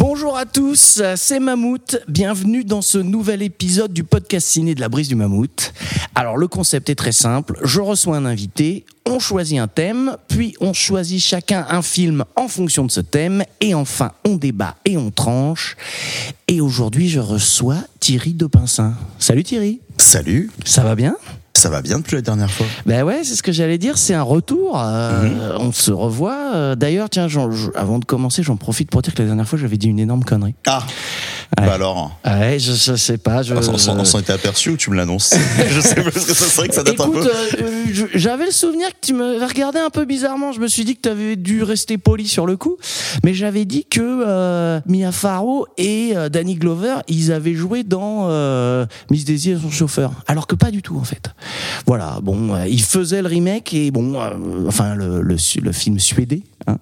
Bonjour à tous, c'est Mammouth. Bienvenue dans ce nouvel épisode du podcast ciné de la brise du Mammouth. Alors le concept est très simple, je reçois un invité, on choisit un thème, puis on choisit chacun un film en fonction de ce thème, et enfin on débat et on tranche. Et aujourd'hui je reçois Thierry de Pincin. Salut Thierry, Salut, ça va bien? Ça va bien depuis la dernière fois Ben ouais, c'est ce que j'allais dire, c'est un retour. euh, Mhm. On se revoit. euh, D'ailleurs, tiens, avant de commencer, j'en profite pour dire que la dernière fois, j'avais dit une énorme connerie. Ah Ouais. Bah alors, Ouais, je, je sais pas. Je, on s'en- on je- s'en était aperçu ou tu me l'annonces Je sais pas, parce que ça serait que ça date Écoute, un peu. euh, je- j'avais le souvenir que tu me regardais un peu bizarrement. Je me suis dit que tu avais dû rester poli sur le coup. Mais j'avais dit que euh, Mia Farrow et euh, Danny Glover, ils avaient joué dans euh, Miss Daisy et son chauffeur. Alors que pas du tout, en fait. Voilà, bon, euh, ils faisaient le remake et bon, euh, enfin, le, le, su- le film suédé. hein.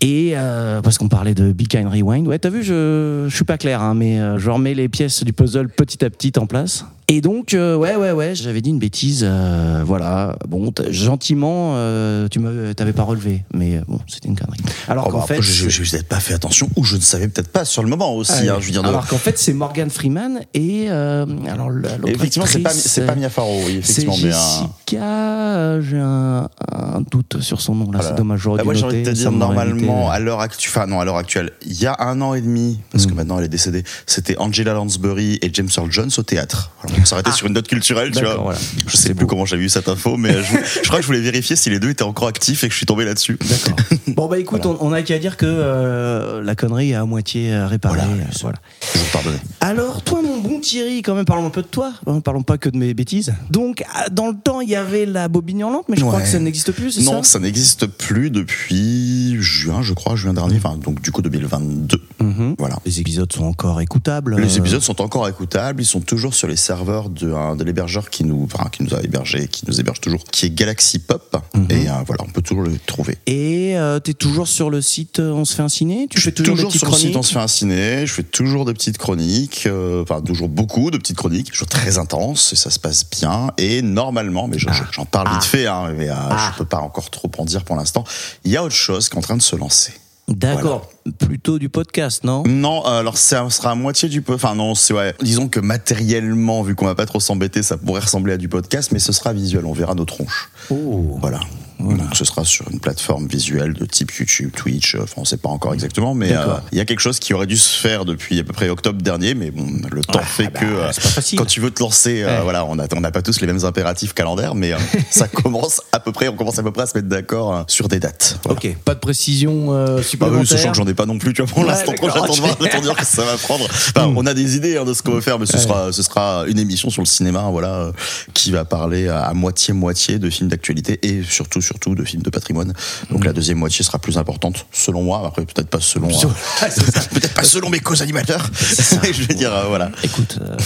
Et euh, parce qu'on parlait de Be Kind Rewind. Ouais, t'as vu, je, je suis pas clair, hein, mais euh, je remets les pièces du puzzle petit à petit en place. Et donc, euh, ouais, ouais, ouais, j'avais dit une bêtise. euh, voilà, bon, gentiment, euh, tu m'avais, t'avais pas relevé, mais euh, bon, c'était une connerie. Alors Oh, qu'en bah, fait, je je- pas fait attention ou je ne savais peut-être pas sur le moment aussi. Ah, hein, je veux dire, de- alors qu'en fait, c'est Morgan Freeman et alors effectivement, c'est pas, c'est pas Mia Farrow, oui, c'est effectivement. mais, euh, Jessica. J'ai un, un doute sur son nom là. Voilà. C'est dommage. J'aurais bah, dû moi, j'ai envie de te dire, normalement, à l'heure actuelle, enfin, non, à l'heure actuelle, il y a un an et demi, parce que Mm. maintenant elle est décédée, c'était Angela Lansbury et James Earl Jones au théâtre. On s'arrêtait sur une note culturelle, tu Ah. Vois. voilà. Je sais plus comment j'avais eu cette info, mais je, je crois que je voulais vérifier si les deux étaient encore actifs et que je suis tombé là-dessus. D'accord. Bon bah écoute, on, on a qu'à dire que euh, la connerie est à moitié euh, réparée. Voilà, euh, voilà. Toujours pardonné. Alors toi mon bon Thierry, quand même parlons un peu de toi, hein, parlons pas que de mes bêtises. Donc ah, dans le temps il y avait la bobine hurlante, mais je crois que ça n'existe plus, c'est Non, ça ça n'existe plus depuis juin, je crois, juin dernier, enfin donc du coup 2022. Mhm. Voilà. Les épisodes sont encore écoutables. Les épisodes sont encore écoutables, ils sont toujours sur les serveurs de, l'hébergeur qui nous, enfin, qui nous a hébergé, qui nous héberge toujours, qui est Galaxy Pop. Mhm. Et euh, voilà, on peut toujours le trouver. Et euh, t'es toujours sur le site euh, On se fait un ciné? Tu Je fais toujours, toujours, des petites sur le site On se fait un ciné, je fais toujours des petites chroniques, enfin toujours beaucoup de petites chroniques, toujours très intenses, et ça se passe bien. Et normalement, mais je- je- j'en parle vite fait, hein, mais euh, Ah. je peux pas encore trop en dire pour l'instant, il y a autre chose qui est en train de se lancer. D'accord. Plutôt du podcast, non? Non, alors ça sera à moitié du peu. Enfin non, c'est ouais. Disons que matériellement, vu qu'on va pas trop s'embêter, ça pourrait ressembler à du podcast, mais ce sera visuel. On verra nos tronches. Oh. Voilà. Donc ce sera sur une plateforme visuelle de type YouTube, Twitch. euh, Enfin, on sait pas encore exactement, mais euh, il y a quelque chose qui aurait dû se faire depuis à peu près octobre dernier, mais bon, le temps fait bah, que euh, pas facile. quand tu veux te lancer, euh, Ouais. voilà, on a on n'a pas tous les mêmes impératifs calendaires, mais euh, ça commence à peu près, on commence à peu près à se mettre d'accord euh, sur des dates. Voilà. Ok, pas de précision euh, Bah oui, supplémentaire. sachant que j'en ai pas non plus, tu vois, pour Ouais, l'instant, j'attends de voir, de voir que ça va prendre. Enfin, Mm. on a des idées hein, de ce qu'on veut faire, mais ce Ouais. sera, ce sera une émission sur le cinéma, voilà, euh, qui va parler à, à moitié-moitié de films d'actualité et surtout, surtout de films de patrimoine. Donc la deuxième moitié sera plus importante, selon moi, après peut-être pas selon, euh, peut-être pas selon mes co-animateurs. Je vais dire, euh, voilà. Écoute, euh,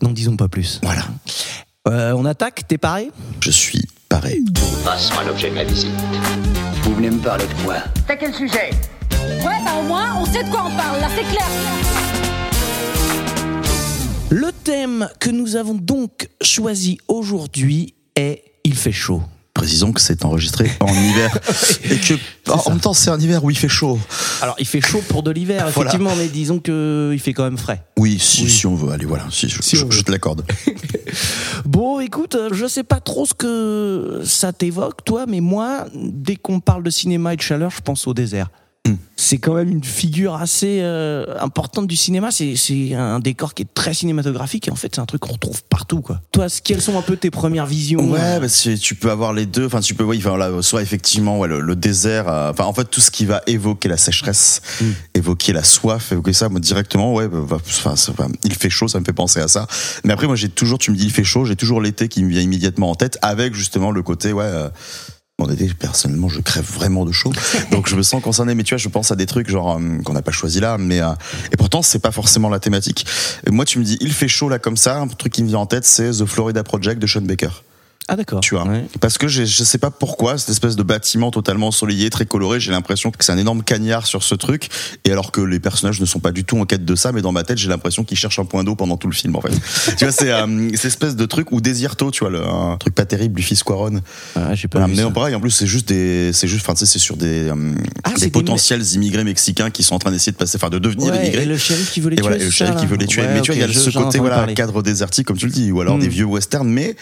n'en disons pas plus. Voilà. Euh, on attaque, t'es paré? Je suis pareil. Passons à l'objet de ma visite. Vous venez me parler de quoi? T'as quel sujet? Ouais, bah au moins, on sait de quoi on parle, là, c'est clair. Le thème que nous avons donc choisi aujourd'hui est Il fait chaud. Précisons que c'est enregistré en hiver et que en même temps c'est un hiver où il fait chaud. Alors, il fait chaud pour de l'hiver, Voilà. effectivement, mais disons que il fait quand même frais. Oui, si, si on veut, allez voilà, si, je, Si je- je te l'accorde. Bon, écoute, euh, je sais pas trop ce que ça t'évoque, toi, mais moi, dès qu'on parle de cinéma et de chaleur, je pense au désert. Hmm. C'est quand même une figure assez euh, importante du cinéma. C'est un décor qui est très cinématographique et en fait, c'est un truc qu'on retrouve partout, quoi. Toi, quelles sont un peu tes premières visions Ouais, euh, bah, tu peux avoir les deux. Enfin, tu peux, oui, enfin, là, soit effectivement, ouais, le, le désert. euh, Enfin, en fait, tout ce qui va évoquer la sécheresse, Mm. évoquer la soif, évoquer ça, moi, directement, ouais, bah, bah, enfin, il fait chaud, ça me fait penser à ça. Mais après, moi, j'ai toujours, tu me dis, il fait chaud, j'ai toujours l'été qui me vient immédiatement en tête, avec justement le côté, ouais. Été, personnellement, je crève vraiment de chaud, donc je me sens concerné. Mais tu vois, je pense à des trucs genre euh, qu'on n'a pas choisi là, mais euh, et pourtant c'est pas forcément la thématique. Et moi, tu me dis, il fait chaud là comme ça. Un truc qui me vient en tête, c'est The Florida Project de Sean Baker. Ah d'accord. Tu vois, Ouais. parce que je sais pas pourquoi cette espèce de bâtiment totalement ensoleillé, très coloré, j'ai l'impression que c'est un énorme cagnard sur ce truc. Et alors que les personnages ne sont pas du tout en quête de ça, mais dans ma tête, j'ai l'impression qu'ils cherchent un point d'eau pendant tout le film en fait. tu vois, c'est euh, cette espèce de truc ou Desierto, tu vois, le, un truc pas terrible du fils Quaron. Ah, j'ai pas Voilà, vu mais ça. en pareil, en plus, c'est juste des, c'est juste, enfin, tu sais, c'est sur des, euh, Ah, des potentiels immigrés mexicains qui sont en train d'essayer de passer, enfin, de devenir Ouais, immigrés. et le shérif qui veut les Et tuer. voilà, et le shérif qui veut les tuer. Ouais, mais tu vois, il y a ce côté, voilà, cadre désertique, comme tu le dis, ou alors Hmm. des vieux westerns, mais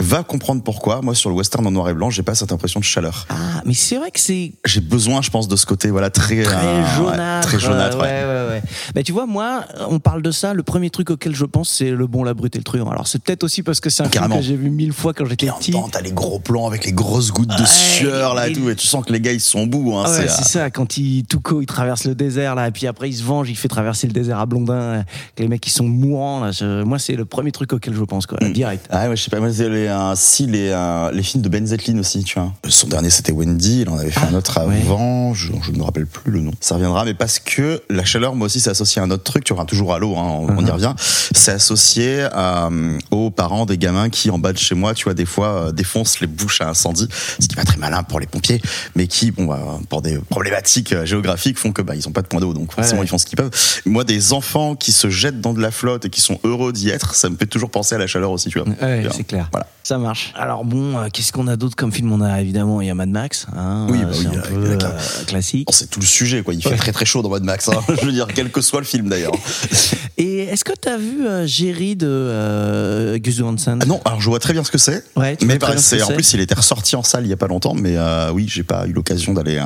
va comprendre pourquoi. Moi, sur le western en noir et blanc, j'ai pas cette impression de chaleur. Ah, mais c'est vrai que c'est J'ai besoin, je pense, de ce côté, voilà, très, très euh, ouais, jaunâtre. très jaunâtre, euh, ouais. ouais, ouais, ouais. Mais tu vois, moi, on parle de ça. Le premier truc auquel je pense, c'est le bon, la brute et le truand. Alors, c'est peut-être aussi parce que c'est un film Carrément. que j'ai vu mille fois quand j'étais petit. t'as les gros plans avec les grosses gouttes de Ouais, sueur, là, et et- tout, et tu sens que les gars, ils sont au bout, hein, Ah ouais, c'est, c'est euh, ça, quand il, Tuco, il traverse le désert, là, et puis après, il se venge, il fait traverser le désert à Blondin, euh, que les mecs, ils sont mourants, là. Moi, c'est le premier truc auquel je pense, quoi, Mm. direct. Ah ouais, je sais pas, moi, c'est les, euh, si, les, euh, les films de Ben Zetlin aussi, tu vois. Son dernier, c'était Wendy, il en avait fait un autre Ah, ouais. avant, je, je ne me rappelle plus le nom. Ça reviendra, mais parce que la chaleur, moi aussi, c'est associé à un autre truc, tu vois, toujours à l'eau, hein, on, on y Uh-huh. revient. C'est associé euh, aux parents des gamins qui, en bas de chez moi, tu vois, des fois, euh, défoncent les bouches à incendie, ce qui est pas très malin pour les pompiers, mais qui, bon, bah, pour des problématiques euh, géographiques, font que, bah, ils ont pas de point d'eau, donc forcément, Ouais. ils font ce qu'ils peuvent. Moi, des enfants qui se jettent dans de la flotte et qui sont heureux d'y être, ça me fait toujours penser à la chaleur aussi, tu vois. Ouais, c'est clair. Voilà. Ça marche. Alors bon, euh, qu'est-ce qu'on a d'autre comme film? On a évidemment, il y a Mad Max. Hein, Oui, euh, bah c'est oui, un avec peu euh, classique. Bon, c'est tout le sujet, quoi. Il fait très très chaud dans Mad Max. Hein. Je veux dire, quel que soit le film d'ailleurs. Et est-ce que t'as vu euh, Jerry de euh, Gus Van Sant Ah non, alors je vois très bien ce que c'est. Ouais, tu mais bah, ce c'est que en c'est. plus il était ressorti en salle il y a pas longtemps, mais euh, oui, j'ai pas eu l'occasion d'aller euh,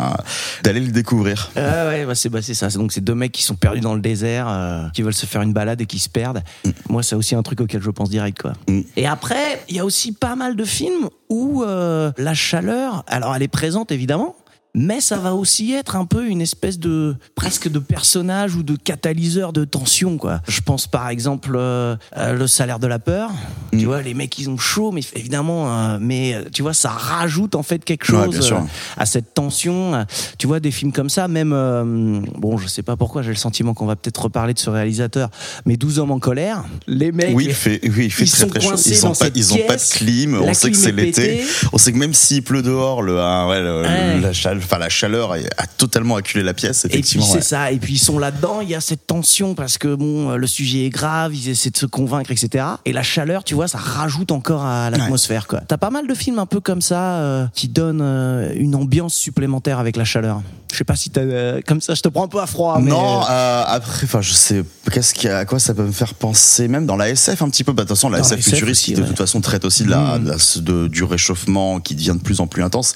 d'aller le découvrir. Ah ouais, bah c'est bah c'est ça. C'est donc ces deux mecs qui sont perdus dans le désert, euh, qui veulent se faire une balade et qui se perdent. Moi, c'est aussi un truc auquel je pense direct, quoi. Mm. Et après, il y a aussi pas mal de films où euh, la chaleur, alors elle est présente évidemment. Mais ça va aussi être un peu une espèce de presque de personnage ou de catalyseur de tension quoi. Je pense par exemple euh, euh, le salaire de la peur. Mm. Tu vois les mecs ils ont chaud mais évidemment euh, mais euh, tu vois ça rajoute en fait quelque chose Ouais, euh, à cette tension. Tu vois, des films comme ça, même, euh, bon, je sais pas pourquoi, j'ai le sentiment qu'on va peut-être reparler de ce réalisateur, mais 12 hommes en colère, les mecs. Oui, il fait, oui, il fait ils très sont très chaud. Ils ont pas, cette ils ont pas de clim. la On sait que c'est est l'été. On sait que même s'il pleut dehors, le, ah, ouais, le- Ouais. la, chaleur, enfin, la chaleur a totalement acculé la pièce. Et puis Effectivement. c'est ouais. ça, et puis ils sont là-dedans, il y a cette tension parce que bon, euh, le sujet est grave, ils essaient de se convaincre, etc. Et la chaleur, tu vois, ça rajoute encore à l'atmosphère. T'as pas mal de films un peu comme ça euh, qui donnent euh, une ambiance supplémentaire avec la chaleur. Je sais pas si t'as euh, comme ça, je te prends un peu à froid. mais, Non, après, enfin, je sais, qu'est-ce qui, à quoi ça peut me faire penser, même dans la SF un petit peu. Bah, de toute façon, la SF futuriste, aussi, qui de ouais. toute façon traite aussi de la, Mm. de la- de- du réchauffement qui devient de plus en plus intense.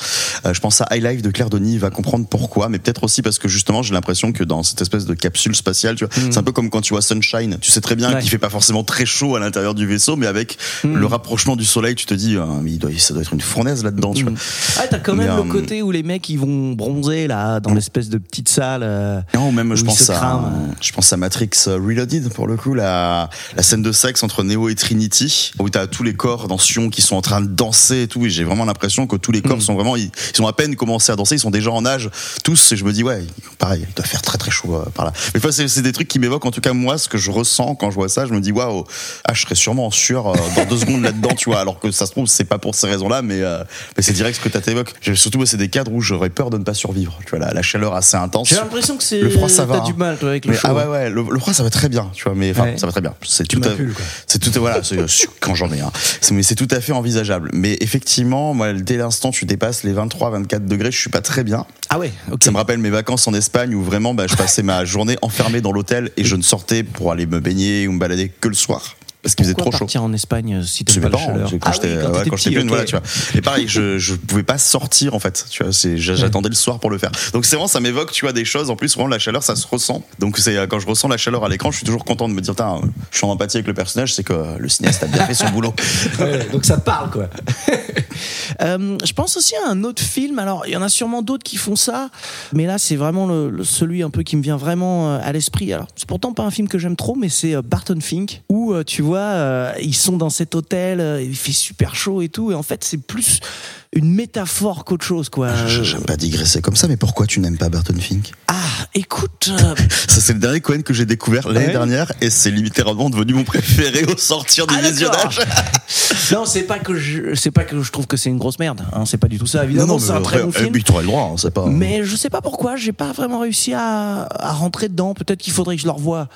Je pense à High Life de Claire Denis, va comprendre pourquoi, mais peut-être aussi parce que justement, j'ai l'impression que dans cette espèce de capsule spatiale, tu vois, c'est un peu comme quand tu vois Sunshine. Tu sais très bien. Ouais. qu'il fait pas forcément très chaud à l'intérieur du vaisseau, mais avec Mm. le rapprochement du soleil, tu te dis, euh, mais il doit, ça doit être une fournaise là-dedans, tu vois. Ah, t'as quand même Mais, le euh, côté où les mecs ils vont bronzer là dans l'espèce de petite salle. euh, Non, même je pense se à je pense à Matrix euh, Reloaded pour le coup la la scène de sexe entre Neo et Trinity où t'as tous les corps dans Sion qui sont en train de danser et tout et j'ai vraiment l'impression que tous les corps sont vraiment ils, ils ont à peine commencé à danser ils sont déjà en âge tous et je me dis ouais pareil il doit faire très très chaud euh, par là mais fois c'est des trucs qui m'évoquent en tout cas moi ce que je ressens quand je vois ça je me dis waouh ah je serais sûrement en sueur euh, dans deux secondes là-dedans tu vois alors que ça se trouve c'est pas pour ces raisons-là mais euh, mais c'est direct ce que t'as t'évoques surtout moi, c'est des cadres où j'aurais peur de ne pas survivre tu vois la, la chaleur assez intense J'ai l'impression que c'est. Le froid, ça va, du hein. mal toi avec le mais, chaud. ah ouais ouais le, le froid ça va très bien tu vois mais enfin Ouais. ça va très bien c'est Tu tout c'est tout voilà euh, quand j'en ai hein. Mais c'est tout à fait envisageable mais effectivement moi dès l'instant tu dépasses les 23 24 degrés je suis pas très bien Ah ouais. Ça me rappelle mes vacances en Espagne où vraiment bah, je passais ma journée enfermé dans l'hôtel et je ne sortais pour aller me baigner ou me balader que le soir parce qu'il faisait trop chaud partir en Espagne euh, si c'est t'aimes mes pas la chaleur j'ai- quand Ah j'étais oui, ouais, petit, plus voilà, tu vois. Et pareil, je je pouvais pas sortir en fait, tu vois, c'est j'a- j'attendais le soir pour le faire. Donc c'est vraiment ça m'évoque, tu vois, des choses en plus vraiment la chaleur ça se ressent. Donc c'est quand je ressens la chaleur à l'écran, je suis toujours content de me dire je suis en empathie avec le personnage, c'est que le cinéaste a bien fait son boulot. Ouais, donc ça te parle quoi. Euh, je pense aussi à un autre film. Alors, il y en a sûrement d'autres qui font ça, mais là, c'est vraiment celui un peu qui me vient vraiment euh, à l'esprit. Alors, c'est pourtant pas un film que j'aime trop, mais c'est euh, Barton Fink, où tu vois, ils sont dans cet hôtel, il fait super chaud et tout, et en fait, c'est plus une métaphore qu'autre chose, quoi. Je- J'aime pas digresser comme ça, mais pourquoi tu n'aimes pas Barton Fink? Ah, écoute, euh, Ça, c'est le dernier Cohen que j'ai découvert l'année Ouais. dernière et c'est littéralement devenu mon préféré au sortir du Ah, visionnage. non, c'est pas que je, c'est pas que je trouve que c'est une grosse merde. Hein, c'est pas du tout ça. Évidemment, c'est un très bon eh, film. t'aurais le droit, hein, c'est pas. Mais je sais pas pourquoi, j'ai pas vraiment réussi à, à rentrer dedans. Peut-être qu'il faudrait que je le revoie.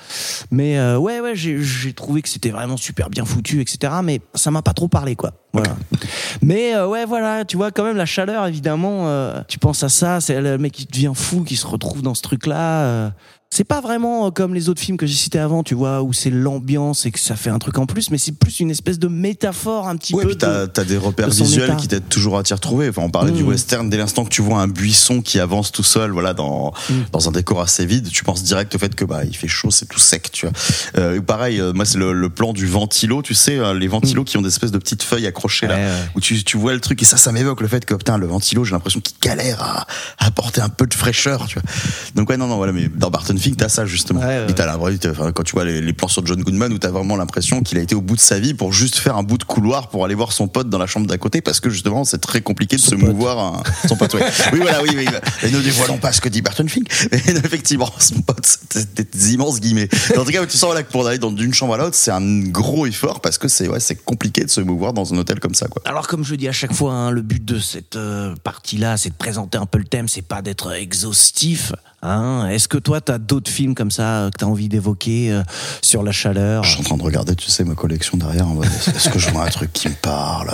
Mais euh, ouais, ouais, j'ai j'ai trouvé que c'était vraiment super bien foutu, etc. Mais ça m'a pas trop parlé, quoi. Mais euh, ouais, voilà, tu vois, quand même la chaleur, évidemment. euh, tu penses à ça, c'est le mec qui devient fou, qui se retrouve dans ce truc-là. euh, c'est pas vraiment euh, comme les autres films que j'ai cités avant, tu vois, où c'est l'ambiance et que ça fait un truc en plus, mais c'est plus une espèce de métaphore un petit Ouais, peu. puis t'as t'as des repères de visuels état. qui t'aident toujours à t'y retrouver. Enfin, on parlait du Mm. western dès l'instant que tu vois un buisson qui avance tout seul, voilà, dans Mm. dans un décor assez vide, tu penses direct au fait que bah il fait chaud, c'est tout sec, tu vois. Euh, pareil, euh, moi c'est le, le plan du ventilo, tu sais, euh, les ventilos qui ont des espèces de petites feuilles accrochées là, ouais. où tu tu vois le truc et ça ça m'évoque le fait que putain le ventilo, j'ai l'impression qu'il galère à, à apporter un peu de fraîcheur, tu vois. Donc ouais non non voilà, mais dans Barton Fink t'as ça justement. Ouais, ouais. Et t'as la vraie- quand tu vois les, les plans sur John Goodman où t'as vraiment l'impression qu'il a été au bout de sa vie pour juste faire un bout de couloir pour aller voir son pote dans la chambre d'à côté parce que justement c'est très compliqué de se mouvoir à- son pote. ouais. oui voilà oui oui. Et ne dévoilons pas ce que dit Barton Fink. Mais effectivement son pote c'était des immenses guillemets. En tout cas tu sens là que pour aller d'une chambre à l'autre c'est un gros effort parce que c'est ouais c'est compliqué de se mouvoir dans un hôtel comme ça quoi. Alors comme je dis à chaque fois, hein, le but de cette euh, partie-là, c'est de présenter un peu le thème, c'est pas d'être exhaustif. Hein. Est-ce que toi, t'as d'autres films comme ça euh, que t'as envie d'évoquer euh, sur la chaleur Je suis en train de regarder, tu sais, ma collection derrière. en mode, Est-ce que je vois un truc qui me parle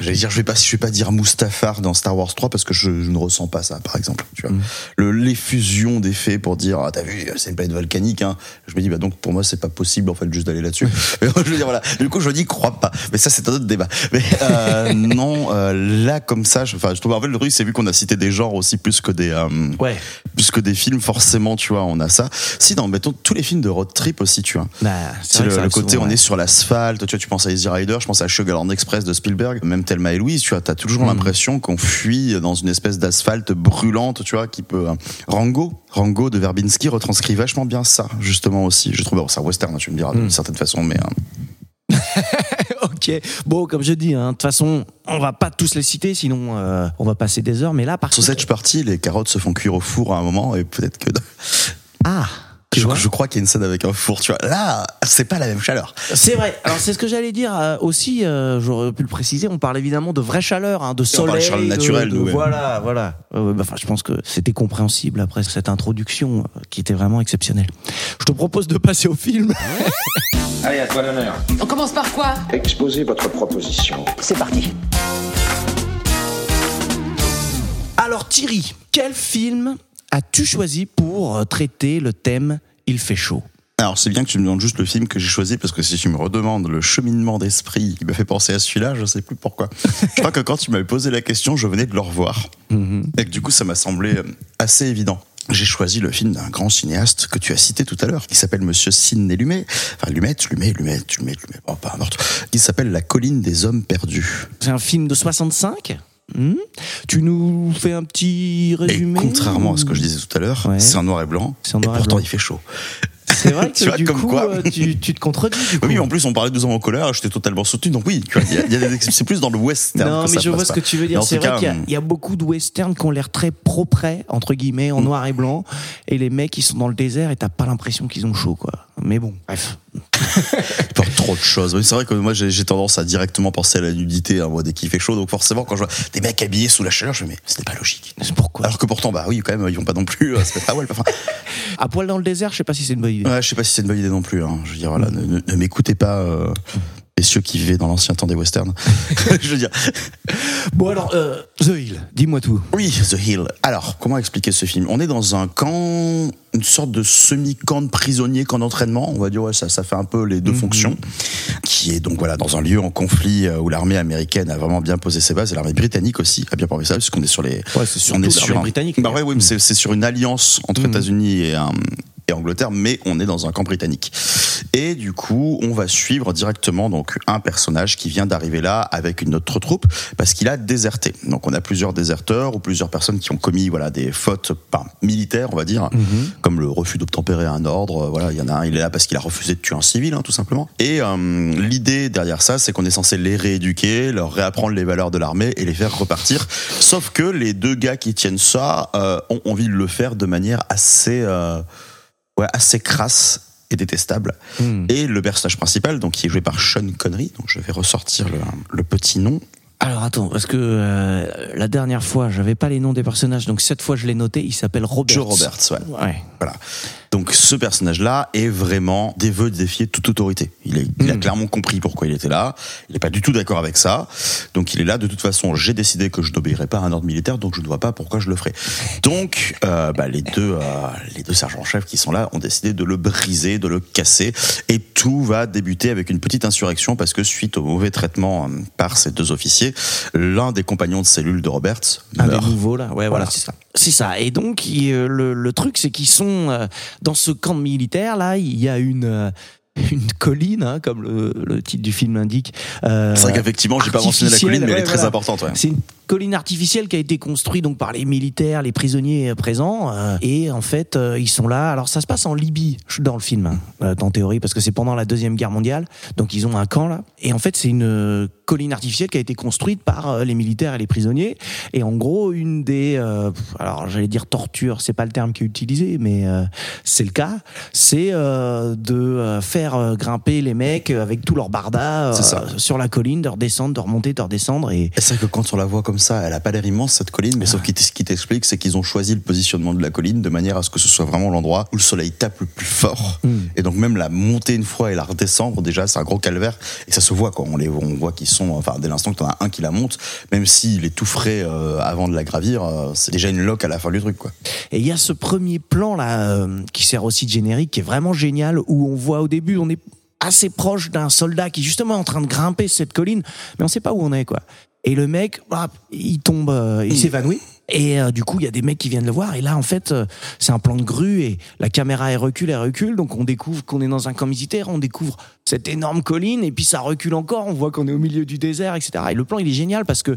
J'allais dire, je vais pas, je vais pas dire Mustafar dans Star Wars 3 parce que je, je ne ressens pas ça, par exemple. Tu vois, le l'effusion d'effets pour dire, ah, t'as vu, c'est une planète volcanique. Hein. Je me dis, bah donc pour moi, c'est pas possible en fait juste d'aller là-dessus. Mais je veux dire, voilà. Du coup, je n'y crois pas. Mais ça, c'est un autre débat. Mais euh, non, euh, là comme ça, je, je trouve en fait le truc, c'est vu qu'on a cité des genres aussi plus que des, Ouais. plus que des films, forcément, tu vois, on a ça. Si, dans mettons tous les films de road trip aussi, tu vois. Bah, C'est le, le côté, souvent, on ouais. est sur l'asphalte. Tu vois, tu penses à Easy Rider, je pense à Sugarland Express de Spielberg, même Thelma et Louise. Tu vois, t'as toujours l'impression qu'on fuit dans une espèce d'asphalte brûlante, tu vois, qui peut. euh, Rango, Rango de Verbinski retranscrit vachement bien ça, justement aussi. Je trouve, bon, c'est un western, hein, tu me diras d'une certaine façon, mais euh, Bon, comme je dis, hein, de toute façon, on va pas tous les citer, sinon euh, on va passer des heures. Mais là, par contre, sausage party, les carottes se font cuire au four à un moment, et peut-être que. ah, tu Je, vois je crois qu'il y a une scène avec un four, tu vois. Là, c'est pas la même chaleur. C'est vrai. Alors c'est ce que j'allais dire euh, aussi. euh, J'aurais pu le préciser. On parle évidemment de vraie chaleur, hein, de on parle de soleil, chaleur de- naturelle, de- nous. Voilà, voilà. Ouais, bah, Enfin, je pense que c'était compréhensible après cette introduction euh, qui était vraiment exceptionnelle. Je te propose de passer au film. Allez, à toi l'honneur. On commence par quoi? Exposez votre proposition. C'est parti. Alors Thierry, quel film as-tu choisi pour euh, traiter le thème Il fait chaud? Alors c'est bien que tu me demandes juste le film que j'ai choisi parce que si tu me redemandes le cheminement d'esprit qui me fait penser à celui-là, je sais plus pourquoi. je crois que quand tu m'avais posé la question, je venais de le revoir. Et que du coup ça m'a semblé euh, assez évident. J'ai choisi le film d'un grand cinéaste que tu as cité tout à l'heure, qui s'appelle Monsieur Sidney Lumet, enfin Lumet, Lumet, Lumet, Lumet, Lumet, bon, peu importe, qui s'appelle La colline des hommes perdus. C'est un film de 65 Hmm Tu nous fais un petit Et résumé contrairement à ce que je disais tout à l'heure, Ouais. c'est en noir et blanc, en et noir et pourtant blanc. il fait chaud. C'est vrai que Tu vois, du comme coup, quoi. euh, tu, tu te contredis. Du. Oui, en plus on parlait de deux hommes en colère, j'étais totalement soutenu, donc oui, c'est plus dans le western. Non, que mais ça je vois ce pas. que tu veux Mais dire. C'est vrai qu'il y a- y, a beaucoup de westerns qui ont l'air très propres, entre guillemets, Mm. en noir et blanc. Et les mecs, ils sont dans le désert et t'as pas l'impression qu'ils ont chaud, quoi. Mais bon, bref. Pas trop de choses. Oui, c'est vrai que moi j'ai tendance à directement penser à la nudité hein, moi, dès qu'il fait chaud. Donc forcément, quand je vois des mecs habillés sous la chaleur, je me dis, mais ce n'est pas logique. Pourquoi Alors que pourtant, bah oui, quand même, ils vont pas non plus. euh, mettre à poil. Enfin, À poil dans le désert, je sais pas si c'est une bonne idée. ouais, je sais pas si c'est une bonne idée non plus. hein. Je veux dire, voilà, ne, ne- ne m'écoutez pas, euh, messieurs qui vivaient dans l'ancien temps des westerns. je veux dire, Bon, alors, euh, The Hill, dis-moi tout. oui, The Hill. Alors, comment expliquer ce film? On est dans un camp, une sorte de semi-camp de prisonniers, camp d'entraînement. On va dire, ouais, ça, ça fait un peu les deux fonctions. Qui est donc voilà dans un lieu en conflit euh, où l'armée américaine a vraiment bien posé ses bases et l'armée britannique aussi a bien posé ses bases puisqu'on est sur les. Ouais, c'est surtout on est l'armée sur un- britannique. Bah ouais, oui, mais c'est sur une alliance entre Mhm. États-Unis et, euh, et Angleterre, mais on est dans un camp britannique. Et du coup, on va suivre directement donc un personnage qui vient d'arriver là avec une autre troupe parce qu'il a déserté. Donc on a plusieurs déserteurs ou plusieurs personnes qui ont commis voilà des fautes pas militaires, on va dire, comme le refus d'obtempérer un ordre. Voilà, il y en a un, il est là parce qu'il a refusé de tuer un civil, hein, tout simplement. Et euh, l'idée derrière ça, c'est qu'on est censé les rééduquer, leur réapprendre les valeurs de l'armée et les faire repartir. Sauf que les deux gars qui tiennent ça euh, ont envie de le faire de manière assez, euh, ouais, assez crasse et détestable. Hmm. Et le personnage principal, donc qui est joué par Sean Connery, donc je vais ressortir le, le petit nom. Alors attends, parce que euh, la dernière fois, j'avais pas les noms des personnages, donc cette fois je l'ai noté. Il s'appelle Robert. Joe Roberts, ouais. Ouais. Voilà. Donc ce personnage-là est vraiment des vœux de défier toute autorité. Il, est, il a Mm. clairement compris pourquoi il était là. Il n'est pas du tout d'accord avec ça. Donc il est là. De toute façon, j'ai décidé que je n'obéirai pas à un ordre militaire, donc je ne vois pas pourquoi je le ferai. Donc euh, bah, les deux, euh, les deux sergents-chefs qui sont là ont décidé de le briser, de le casser, et tout va débuter avec une petite insurrection parce que suite au mauvais traitement euh, par ces deux officiers, l'un des compagnons de cellule de Roberts Un des meurt. nouveaux là, ouais, voilà, Voilà. c'est ça. C'est ça. Et donc il- euh, le, le truc, c'est qu'ils sont euh, dans ce camp militaire là. Il y a une euh, une colline, hein, comme le, le titre du film l'indique. Euh, C'est vrai qu'effectivement, j'ai pas mentionné la colline, mais elle est très importante. Ouais. C'est une colline artificielle qui a été construite donc par les militaires, les prisonniers présents. euh, et en fait, euh, ils sont là. Alors ça se passe en Libye dans le film, hein, euh, en théorie, parce que c'est pendant la deuxième guerre mondiale. Donc ils ont un camp là. Et en fait, c'est une euh, colline artificielle qui a été construite par les militaires et les prisonniers. Et en gros, une des, alors j'allais dire torture, c'est pas le terme qui est utilisé, mais c'est le cas. C'est de faire grimper les mecs avec tout leur barda euh, C'est ça. sur la colline, de redescendre, de remonter, de redescendre. Et c'est vrai que quand on la voit comme ça, elle a pas l'air immense cette colline, mais sauf qu'il t- ce qui t'explique, c'est qu'ils ont choisi le positionnement de la colline de manière à ce que ce soit vraiment l'endroit où le soleil tape le plus fort. Mm. Et donc même la monter une fois et la redescendre, déjà c'est un gros calvaire. Et ça se voit quand on les on voit qu'ils sont, enfin dès l'instant que t'en as un qui la monte, même s'il est tout frais euh, avant de la gravir, euh, c'est déjà une loque à la fin du truc quoi. Et il y a ce premier plan là euh, qui sert aussi de générique, qui est vraiment génial, où on voit au début, on est assez proche d'un soldat qui est justement en train de grimper cette colline, mais on sait pas où on est quoi. Et le mec, hop, il tombe, euh, il s'évanouit. Et euh, du coup, il y a des mecs qui viennent le voir. Et là, en fait, euh, c'est un plan de grue et la caméra elle recule, elle recule. Donc on découvre qu'on est dans un camp militaire, on découvre cette énorme colline et puis ça recule encore. On voit qu'on est au milieu du désert, etc. Et le plan, il est génial parce que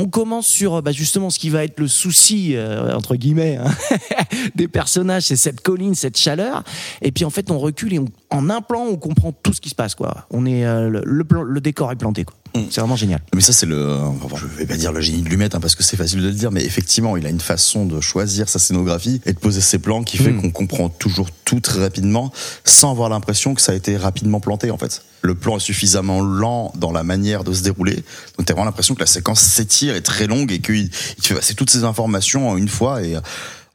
on commence sur bah, justement ce qui va être le souci euh, entre guillemets hein, des personnages, c'est cette colline, cette chaleur. Et puis en fait, on recule et on- en un plan, on comprend tout ce qui se passe. Quoi. On est euh, le, le plan- le décor est planté. Quoi. Mm. C'est vraiment génial. Mais ça, c'est le. je vais pas dire le génie de Lumet, hein, parce que c'est facile de le dire, mais effectivement, il a une façon de choisir sa scénographie et de poser ses plans qui fait Mm. qu'on comprend toujours tout très rapidement, sans avoir l'impression que ça a été rapidement planté, en fait. Le plan est suffisamment lent dans la manière de se dérouler, donc t'as vraiment l'impression que la séquence s'étire, est très longue et qu'il il te fait passer toutes ces informations en une fois et. euh,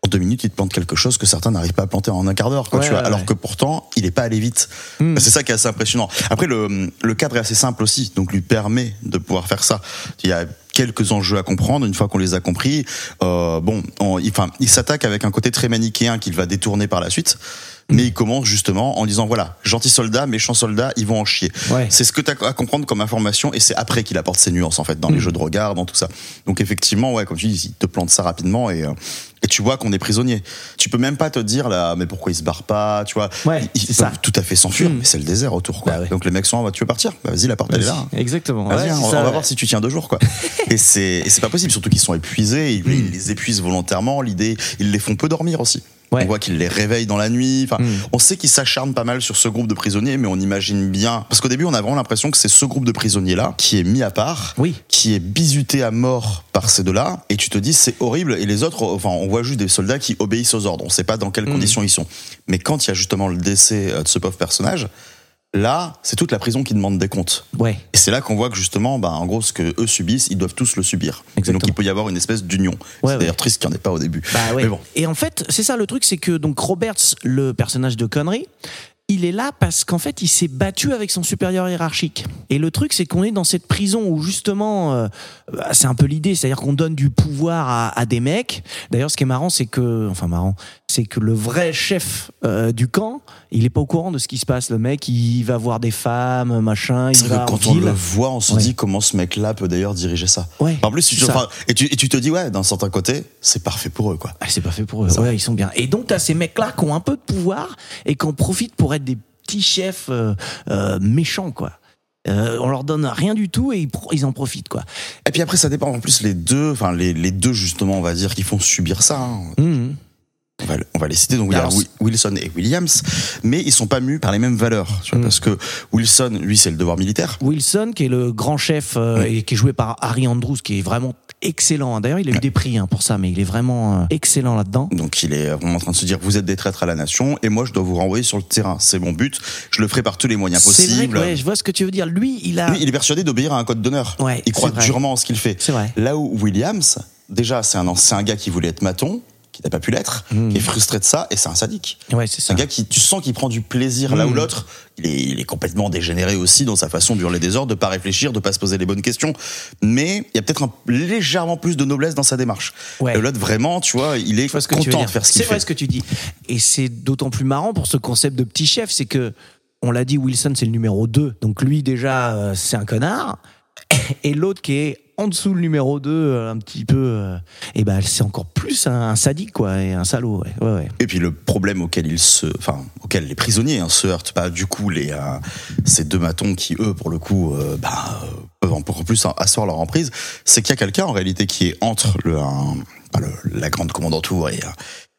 En deux minutes, il te plante quelque chose que certains n'arrivent pas à planter en un quart d'heure, quoi, Ouais, tu vois. ouais, Alors ouais. que pourtant, il est pas allé vite. Mm. C'est ça qui est assez impressionnant. Après, le, le cadre est assez simple aussi, donc lui permet de pouvoir faire ça. Il y a quelques enjeux à comprendre. Une fois qu'on les a compris, euh, bon, on- il, enfin, il s'attaque avec un côté très manichéen qu'il va détourner par la suite. Mais il commence justement en disant voilà, gentil soldat, méchant soldat, ils vont en chier. Ouais. C'est ce que tu as à comprendre comme information et c'est après qu'il apporte ses nuances en fait dans les jeux de regard, dans tout ça. Donc effectivement, ouais, comme tu dis, il te plante ça rapidement et, euh, et tu vois qu'on est prisonnier. Tu peux même pas te dire là, mais pourquoi ils se barrent pas, tu vois Ouais, Ils peuvent tout à fait s'enfuir, Mm. mais c'est le désert autour quoi. Bah ouais. Donc les mecs sont, tu veux partir? Bah, Vas-y, la porte elle est là. Exactement. Vas-y, on, ça, on va voir si tu tiens deux jours, quoi. et c'est pas possible, surtout qu'ils sont épuisés. Ils, ils les épuisent volontairement. L'idée, ils les font peu dormir aussi. Ouais. On voit qu'ils les réveillent dans la nuit. Enfin, Mm. on sait qu'ils s'acharnent pas mal sur ce groupe de prisonniers, mais on imagine bien. Parce qu'au début, on a vraiment l'impression que c'est ce groupe de prisonniers là qui est mis à part, Oui. qui est bizuté à mort par ces deux-là. Et tu te dis c'est horrible. Et les autres, enfin, on voit juste des soldats qui obéissent aux ordres. On sait pas dans quelles Mm. conditions ils sont. Mais quand il y a justement le décès euh, de ce pauvre personnage. Là, c'est toute la prison qui demande des comptes. Ouais. Et c'est là qu'on voit que justement, bah, en gros, ce que eux subissent, ils doivent tous le subir. Et Exactement. donc il peut y avoir une espèce d'union. Ouais, c'est ouais. d'ailleurs triste qu'il n'y en ait pas au début. Bah ouais. Mais bon. Et en fait, c'est ça le truc, c'est que donc Roberts, le personnage de Connery, il est là parce qu'en fait, il s'est battu avec son supérieur hiérarchique. Et le truc, c'est qu'on est dans cette prison où justement, euh, bah, c'est un peu l'idée, c'est-à-dire qu'on donne du pouvoir à, à des mecs. D'ailleurs, ce qui est marrant, c'est que, enfin marrant, c'est que le vrai chef euh, du camp, il est pas au courant de ce qui se passe. Le mec, il va voir des femmes, machin, il va que quand on ville. le voit, on se Ouais. dit comment ce mec-là peut d'ailleurs diriger ça. Ouais, En plus, tu, enfin, et, tu, et tu te dis, ouais, d'un certain côté, c'est parfait pour eux, quoi. Ah, c'est pas fait pour eux. Ouais, ils sont bien. Et donc, t'as ces mecs-là qui ont un peu de pouvoir et qui en profitent pour être des petits chefs euh, euh, méchants, quoi. Euh, on leur donne rien du tout et ils, en profitent, quoi. Et puis après, ça dépend en plus les deux, enfin les, les deux justement, on va dire, qui font subir ça. hein. Mhm. On va, on va les citer. Donc il y a Wilson et Williams, mais ils sont pas mus par les mêmes valeurs. Tu vois, Mm. Parce que Wilson, lui, c'est le devoir militaire. Wilson, qui est le grand chef euh, et qui est joué par Harry Andrews, qui est vraiment excellent. hein. D'ailleurs, il a eu des prix hein, pour ça, mais il est vraiment euh, excellent là-dedans. Donc il est vraiment en train de se dire vous êtes des traîtres à la nation et moi je dois vous renvoyer sur le terrain. C'est mon but. Je le ferai par tous les moyens C'est vrai possibles. que ouais, je vois ce que tu veux dire. Lui, il a. Lui, il est persuadé d'obéir à un code d'honneur. Ouais, il croit durement en ce qu'il fait. C'est vrai. Là où Williams, déjà, c'est un, c'est un gars qui voulait être maton, qui n'a pas pu l'être, Mm. qui est frustré de ça, et c'est un sadique. Ouais, c'est ça. un gars qui, tu sens qu'il prend du plaisir là où Mm. l'autre, il est, il est complètement dégénéré aussi dans sa façon d'hurler des ordres, de pas réfléchir, de pas se poser les bonnes questions. Mais il y a peut-être un- légèrement plus de noblesse dans sa démarche. Ouais. L'autre, vraiment, tu vois, il est ce content de faire ce qu'il C'est vrai fait. ce que tu dis. Et c'est d'autant plus marrant pour ce concept de petit chef, c'est que on l'a dit, Wilson c'est le numéro 2. Donc lui déjà euh, c'est un connard. Et l'autre qui est en dessous le numéro 2, euh, un petit peu, euh, et ben c'est encore plus un, un sadique quoi, et un salaud. Ouais, ouais, ouais. Et puis le problème auquel ils se, enfin auquel les prisonniers hein, se heurtent, pas du coup les euh, ces deux matons qui eux pour le coup euh, bah, peuvent encore plus asseoir leur emprise, c'est qu'il y a quelqu'un en réalité qui est entre le, un- bah, le- la grande commandanture et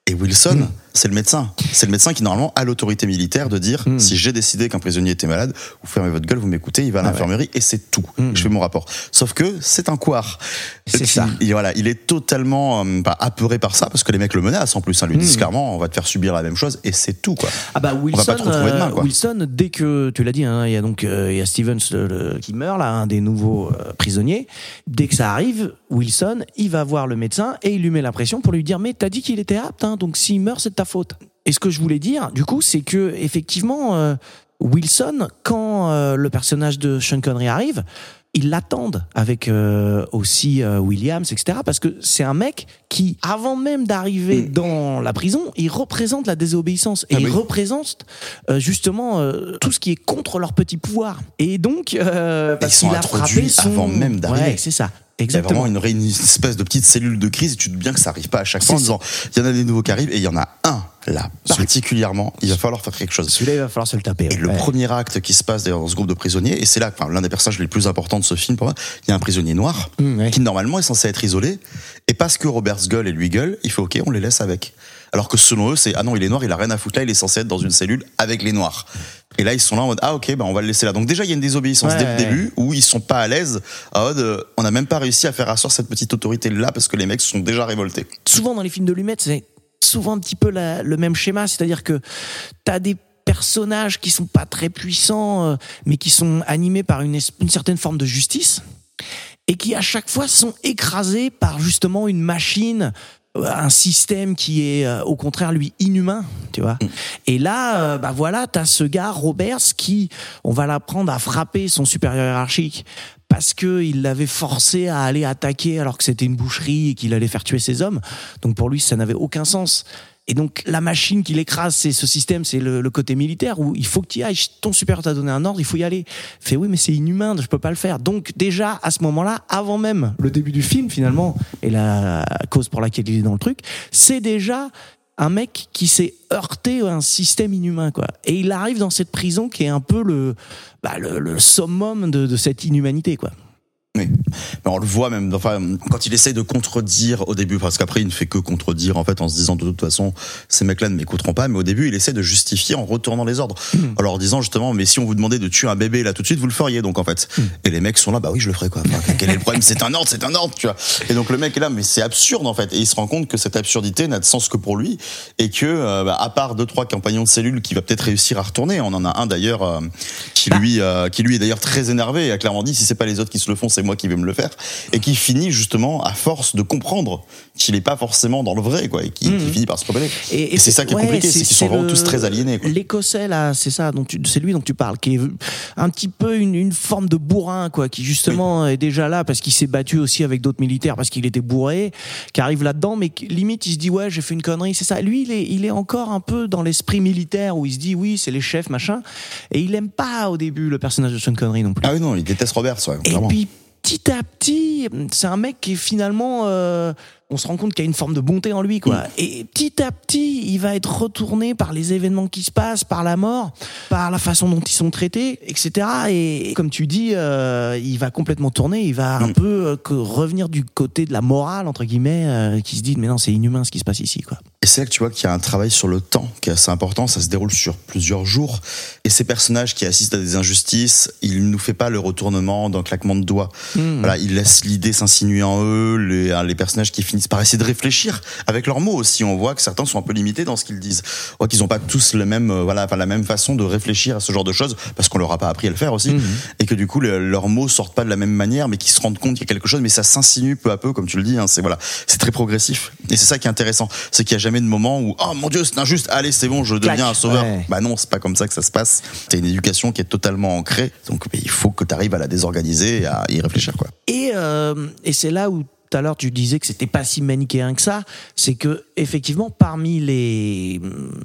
et Wilson, Mm. C'est le médecin. C'est le médecin qui normalement a l'autorité militaire de dire Mm. si j'ai décidé qu'un prisonnier était malade, vous fermez votre gueule, vous m'écoutez, il va à Ah ouais. l'infirmerie et c'est tout. Mm. Je fais mon rapport. Sauf que c'est un couard. C'est ça. il- voilà, il est totalement euh, bah, apeuré par ça parce que les mecs le menacent en plus. Hein, lui disent Mm. clairement, on va te faire subir la même chose et c'est tout quoi. Ah bah Wilson, va pas te retrouver demain, euh, quoi. Wilson, dès que tu l'as dit, hein, il y a donc euh, y a Stevens le- le- qui meurt là, un des nouveaux euh, prisonniers. Dès que ça arrive, Wilson, il va voir le médecin et il lui met la pression pour lui dire mais t'as dit qu'il était apte, hein, donc s'il meurt c'est de ta faute. Et ce que je voulais dire, du coup, c'est que effectivement euh, Wilson, quand euh, le personnage de Sean Connery arrive, ils l'attendent avec euh, aussi euh, Williams, etc. Parce que c'est un mec qui, avant même d'arriver Mm. dans la prison, il représente la désobéissance et Ah il oui. représente euh, justement tout ce qui est contre leur petit pouvoir. Et donc, parce sont qu'il a introduits frappé son... avant même d'arriver. Ouais, c'est ça. Il y a Exactement. vraiment une, espèce de petite cellule de crise et tu te dis bien que ça arrive pas à chaque fois en disant il y en a des nouveaux qui arrivent et il y en a un là particulièrement il va falloir faire quelque chose. Celui-là, il va falloir se le taper. Et ouais. le premier acte qui se passe d'ailleurs dans ce groupe de prisonniers, et c'est là, enfin, l'un des personnages les plus importants de ce film pour moi, il y a un prisonnier noir Mmh, ouais. qui normalement est censé être isolé, et parce que Robert gueule et lui gueule, il fait ok, on les laisse avec. Alors que selon eux, c'est ah non, il est noir, il a rien à foutre là, il est censé être dans une cellule avec les noirs. Et là, ils sont là en mode ah ok, bah on va le laisser là. Donc déjà, il y a une désobéissance Ouais, dès le ouais. début où ils sont pas à l'aise. En mode, euh, on n'a même pas réussi à faire asseoir cette petite autorité là parce que les mecs sont déjà révoltés. souvent dans les films de Lumet, c'est souvent un petit peu la- le même schéma, c'est-à-dire que t'as des personnages qui sont pas très puissants, euh, mais qui sont animés par une, certaine forme de justice, et qui à chaque fois sont écrasés par justement une machine, euh, un système qui est euh, au contraire lui inhumain, tu vois. Et là, euh, bah voilà, t'as ce gars Roberts qui, on va l'apprendre à frapper son supérieur hiérarchique parce que il l'avait forcé à aller attaquer alors que c'était une boucherie et qu'il allait faire tuer ses hommes. Donc pour lui, ça n'avait aucun sens. Et donc la machine qui l'écrase, c'est ce système, c'est le, le côté militaire où il faut que tu y ailles. Ton supérieur t'a donné un ordre, il faut y aller. Fait oui, mais c'est inhumain, je peux pas le faire. Donc déjà à ce moment-là, avant même le début du film finalement et la cause pour laquelle il est dans le truc, c'est déjà un mec qui s'est heurté à un système inhumain quoi. Et il arrive dans cette prison qui est un peu le bah, le, summum de, de cette inhumanité quoi. Oui. Mais on le voit même, enfin, quand il essaie de contredire au début, parce qu'après il ne fait que contredire en fait en se disant de toute façon ces mecs-là ne m'écouteront pas, mais au début il essaie de justifier en retournant les ordres, en leur disant justement mais si on vous demandait de tuer un bébé là tout de suite vous le feriez donc en fait. Et les mecs sont là bah oui je le ferai quoi. Enfin, quel est le problème? C'est un ordre, c'est un ordre tu vois. Et donc le mec est là mais c'est absurde en fait et il se rend compte que cette absurdité n'a de sens que pour lui et que euh, bah, à part deux trois compagnons de cellule qui va peut-être réussir à retourner, on en a un d'ailleurs euh, qui lui euh, qui lui est d'ailleurs très énervé et a clairement dit si c'est pas les autres qui se le font c'est moi qui vais me le faire et qui finit justement à force de comprendre qu'il est pas forcément dans le vrai quoi et qui, qui finit par se rebeller. Et, c'est ça qui est ouais, compliqué, c'est qu'ils sont vraiment le- tous très aliénés. Quoi. L'écossais là, c'est ça, c'est lui dont tu parles, qui est un petit peu une, une forme de bourrin quoi, qui justement est déjà là parce qu'il s'est battu aussi avec d'autres militaires parce qu'il était bourré, qui arrive là-dedans, mais limite il se dit ouais j'ai fait une connerie, c'est ça. Lui il est, il est encore un peu dans l'esprit militaire où il se dit oui c'est les chefs machin, et il aime pas au début le personnage de Sean Connery non plus. Ah oui non, il déteste Roberts ouais, Et clairement. puis petit à petit, c'est un mec qui est finalement euh, on se rend compte qu'il y a une forme de bonté en lui, quoi. Mm. Et petit à petit, il va être retourné par les événements qui se passent, par la mort, par la façon dont ils sont traités, etc. Et comme tu dis, euh, il va complètement tourner, il va un Mm. peu euh, que revenir du côté de la morale, entre guillemets, euh, qui se dit, mais non, c'est inhumain ce qui se passe ici, quoi. Et c'est là que tu vois qu'il y a un travail sur le temps qui est assez important. Ça se déroule sur plusieurs jours. Et ces personnages qui assistent à des injustices, il ne nous fait pas le retournement d'un claquement de doigts. Mm. Voilà, il laisse l'idée s'insinuer en eux. Les, les personnages qui finissent par essayer de réfléchir avec leurs mots aussi. On voit que certains sont un peu limités dans ce qu'ils disent. On voit qu'ils n'ont pas tous le même, euh, voilà, enfin, la même façon de réfléchir à ce genre de choses parce qu'on leur a pas appris à le faire aussi. Mhm. Et que du coup, le- leurs mots sortent pas de la même manière, mais qu'ils se rendent compte qu'il y a quelque chose, mais ça s'insinue peu à peu, comme tu le dis. Hein, c'est voilà, c'est très progressif. Et c'est ça qui est intéressant, c'est qu'il y a jamais de moment où oh mon dieu c'est injuste, allez c'est bon, je deviens un sauveur. Ouais. Bah non, c'est pas comme ça que ça se passe. C'est une éducation qui est totalement ancrée, donc mais il faut que tu arrives à la désorganiser et à y réfléchir quoi. Et, euh, et c'est là où tout à l'heure tu disais que c'était pas si manichéen que ça, c'est que effectivement parmi les,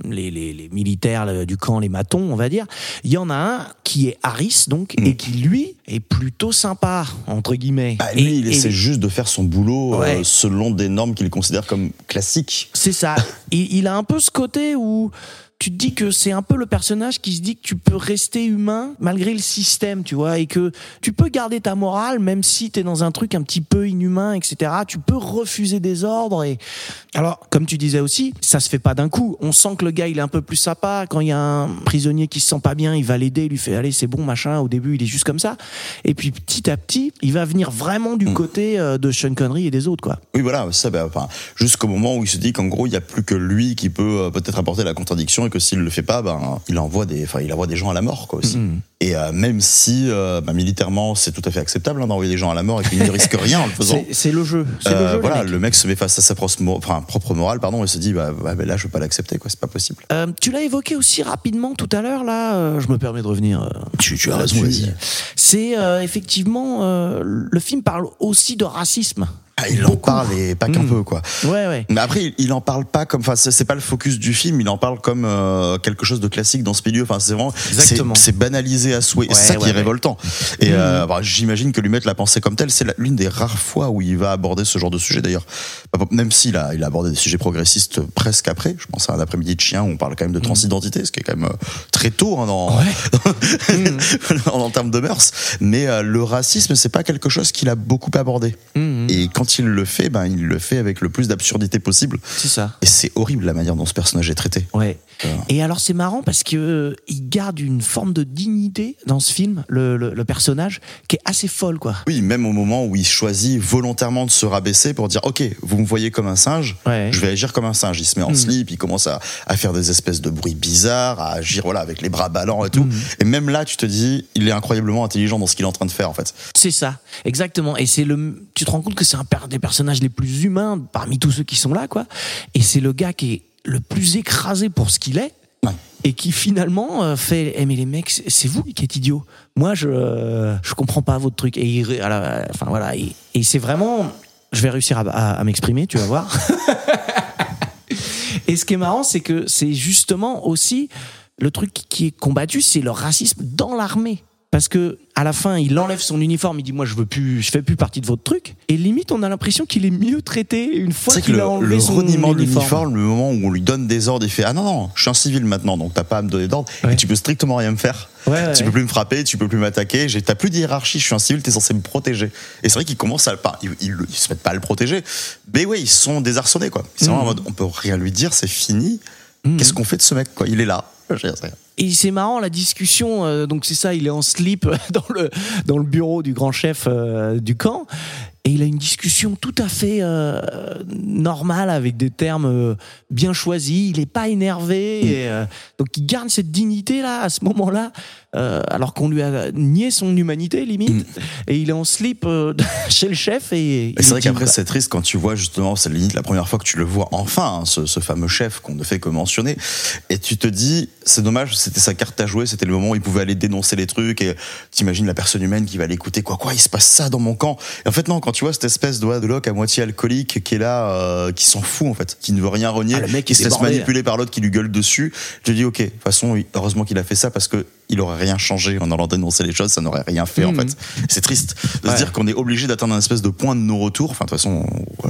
les, les, les militaires le- du camp, les matons, on va dire, il y en a un qui est Harris donc Mm. et qui lui est plutôt sympa entre guillemets. Bah, Et- lui, il et essaie juste de faire son boulot euh, selon des normes qu'il considère comme classiques. C'est ça. il, il a un peu ce côté où tu te dis que c'est un peu le personnage qui se dit que tu peux rester humain malgré le système, tu vois, et que tu peux garder ta morale même si tu es dans un truc un petit peu inhumain, etc. Tu peux refuser des ordres et alors comme tu disais aussi, ça se fait pas d'un coup. On sent que le gars il est un peu plus sympa quand il y a un prisonnier qui se sent pas bien, il va l'aider, il lui fait allez c'est bon machin. Au début il est juste comme ça et puis petit à petit il va venir vraiment du côté euh, de Sean Connery et des autres quoi. Oui, voilà, ça, bah, enfin, jusqu'au moment où il se dit qu'en gros, il n'y a plus que lui qui peut euh, peut-être apporter la contradiction et que s'il le fait pas, ben, il envoie des, enfin, il envoie des gens à la mort, quoi, aussi. Mhm. Et euh, même si, euh, bah, militairement, c'est tout à fait acceptable hein, d'envoyer des gens à la mort et qu'il ne risque rien en le faisant. C'est le jeu. Euh, le jeu. les voilà, le mec se met face à sa propre, mo- enfin, propre morale, pardon, et se dit, bah, là, je veux pas l'accepter, quoi, c'est pas possible. Tu l'as évoqué aussi rapidement tout à l'heure, là. je me permets de revenir. Tu, tu as raison, vas-y. C'est effectivement le film parle aussi de racisme. Ah, il en parle et pas qu'un Mm. peu, quoi. Ouais, ouais. Mais après, il- en parle pas comme, enfin, c'est pas le focus du film. Il en parle comme euh, quelque chose de classique dans ce milieu. Enfin, c'est vraiment, Exactement. c'est banalisé à souhait. Ouais, c'est ça qui est révoltant. Et Mhm. euh, bah, j'imagine que lui mettre la pensée comme telle, c'est l'une des rares fois où il va aborder ce genre de sujet. D'ailleurs, Bah, même s'il a, il a abordé des sujets progressistes presque après. Je pense à un après-midi de chien où on parle quand même de transidentité, ce qui est quand même euh, très tôt hein, dans, en termes de mœurs. Mais euh, le racisme, c'est pas quelque chose qu'il a beaucoup abordé. Et quand il le fait, ben, il le fait avec le plus d'absurdité possible. C'est ça. Et c'est horrible la manière dont ce personnage est traité. Ouais. Euh. Et alors c'est marrant parce que euh, il garde une forme de dignité dans ce film, le, le- le personnage, qui est assez folle, quoi. Oui, même au moment où il choisit volontairement de se rabaisser pour dire Ok, vous me voyez comme un singe, Ouais. je vais agir comme un singe. Il se met en Mm. slip, il commence à, à faire des espèces de bruits bizarres, à agir voilà, avec les bras ballants et tout. Mm. Et même là, tu te dis Il est incroyablement intelligent dans ce qu'il est en train de faire en fait. C'est ça, exactement. Et c'est le, tu te rends compte que c'est un des personnages les plus humains parmi tous ceux qui sont là, quoi. Et c'est le gars qui est le plus écrasé pour ce qu'il est. Ouais. Et qui finalement euh, fait, eh mais les mecs, c'est- vous qui êtes idiots. Moi, je, euh, je comprends pas votre truc. Et il, la- enfin voilà. Et, et c'est vraiment, je vais réussir à, à- à m'exprimer, tu vas voir. et ce qui est marrant, c'est que c'est justement aussi le truc qui est combattu, c'est le racisme dans l'armée. Parce que à la fin, il enlève son uniforme, il dit moi je veux plus, je fais plus partie de votre truc. Et limite, on a l'impression qu'il est mieux traité une fois C'est qu'il a enlevé le son reniement de uniforme. l'uniforme, le moment où on lui donne des ordres, il fait Ah non, non, je suis un civil maintenant, donc t'as pas à me donner d'ordre, Ouais. et tu peux strictement rien me faire. Ouais, ouais, tu ouais. peux plus me frapper, tu peux plus m'attaquer, t'as plus de hiérarchie, je suis un civil, t'es censé me protéger. Et c'est vrai qu'ils commencent à. Pas, ils, ils, ils se mettent pas à le protéger, mais oui, ils sont désarçonnés, quoi. Ils sont Mhm. en mode On peut rien lui dire, c'est fini. Mhm. Qu'est-ce qu'on fait de ce mec, quoi? Il est là. Et c'est marrant la discussion. euh, donc c'est ça, il est en slip dans le dans le bureau du grand chef euh, du camp. Et il a une discussion tout à fait euh, normale avec des termes euh, bien choisis. Il est pas énervé. Et, euh, donc il garde cette dignité là à ce moment-là, euh, alors qu'on lui a nié son humanité limite. Mm. Et il est en slip euh, chez le chef et. Et c'est vrai qu'après, c'est triste quand tu vois justement, c'est limite la première fois que tu le vois enfin, hein, ce, ce fameux chef qu'on ne fait que mentionner. Et tu te dis, c'est dommage, c'était sa carte à jouer, c'était le moment où il pouvait aller dénoncer les trucs et t'imagines la personne humaine qui va l'écouter, quoi, quoi, il se passe ça dans mon camp. Et en fait, non, quand tu vois cette espèce de, de à moitié alcoolique qui est là, euh, qui s'en fout en fait, qui ne veut rien renier, Ah, le mec qui se laisse manipuler par l'autre qui lui gueule dessus, je dis ok, de toute façon, heureusement qu'il a fait ça parce que il aurait rien changé en allant dénoncer les choses, ça n'aurait rien fait en Mhm. fait. C'est triste de Ouais. se dire qu'on est obligé d'atteindre un espèce de point de non-retour. Enfin, de toute façon,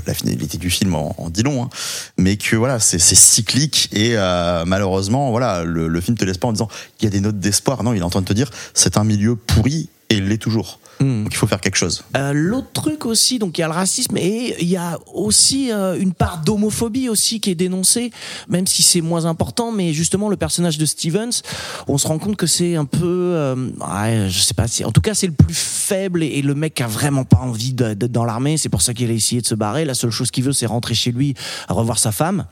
la finalité du film en, en dit long, hein. mais que voilà, c'est c'est cyclique et euh, malheureusement, voilà, le, le film te laisse pas en disant il y a des notes d'espoir. Non, il est en train de te dire c'est un milieu pourri et il l'est toujours. Hmm. Donc il faut faire quelque chose. Euh, L'autre truc aussi, donc il y a le racisme et il y a aussi euh, une part d'homophobie aussi qui est dénoncée, même si c'est moins important. Mais justement, le personnage de Stevens, on se rend compte que c'est un peu, euh, ouais, je sais pas, si, en tout cas c'est le plus faible et, et le mec a vraiment pas envie d'être dans l'armée. C'est pour ça qu'il a essayé de se barrer. La seule chose qu'il veut, c'est rentrer chez lui, à revoir sa femme.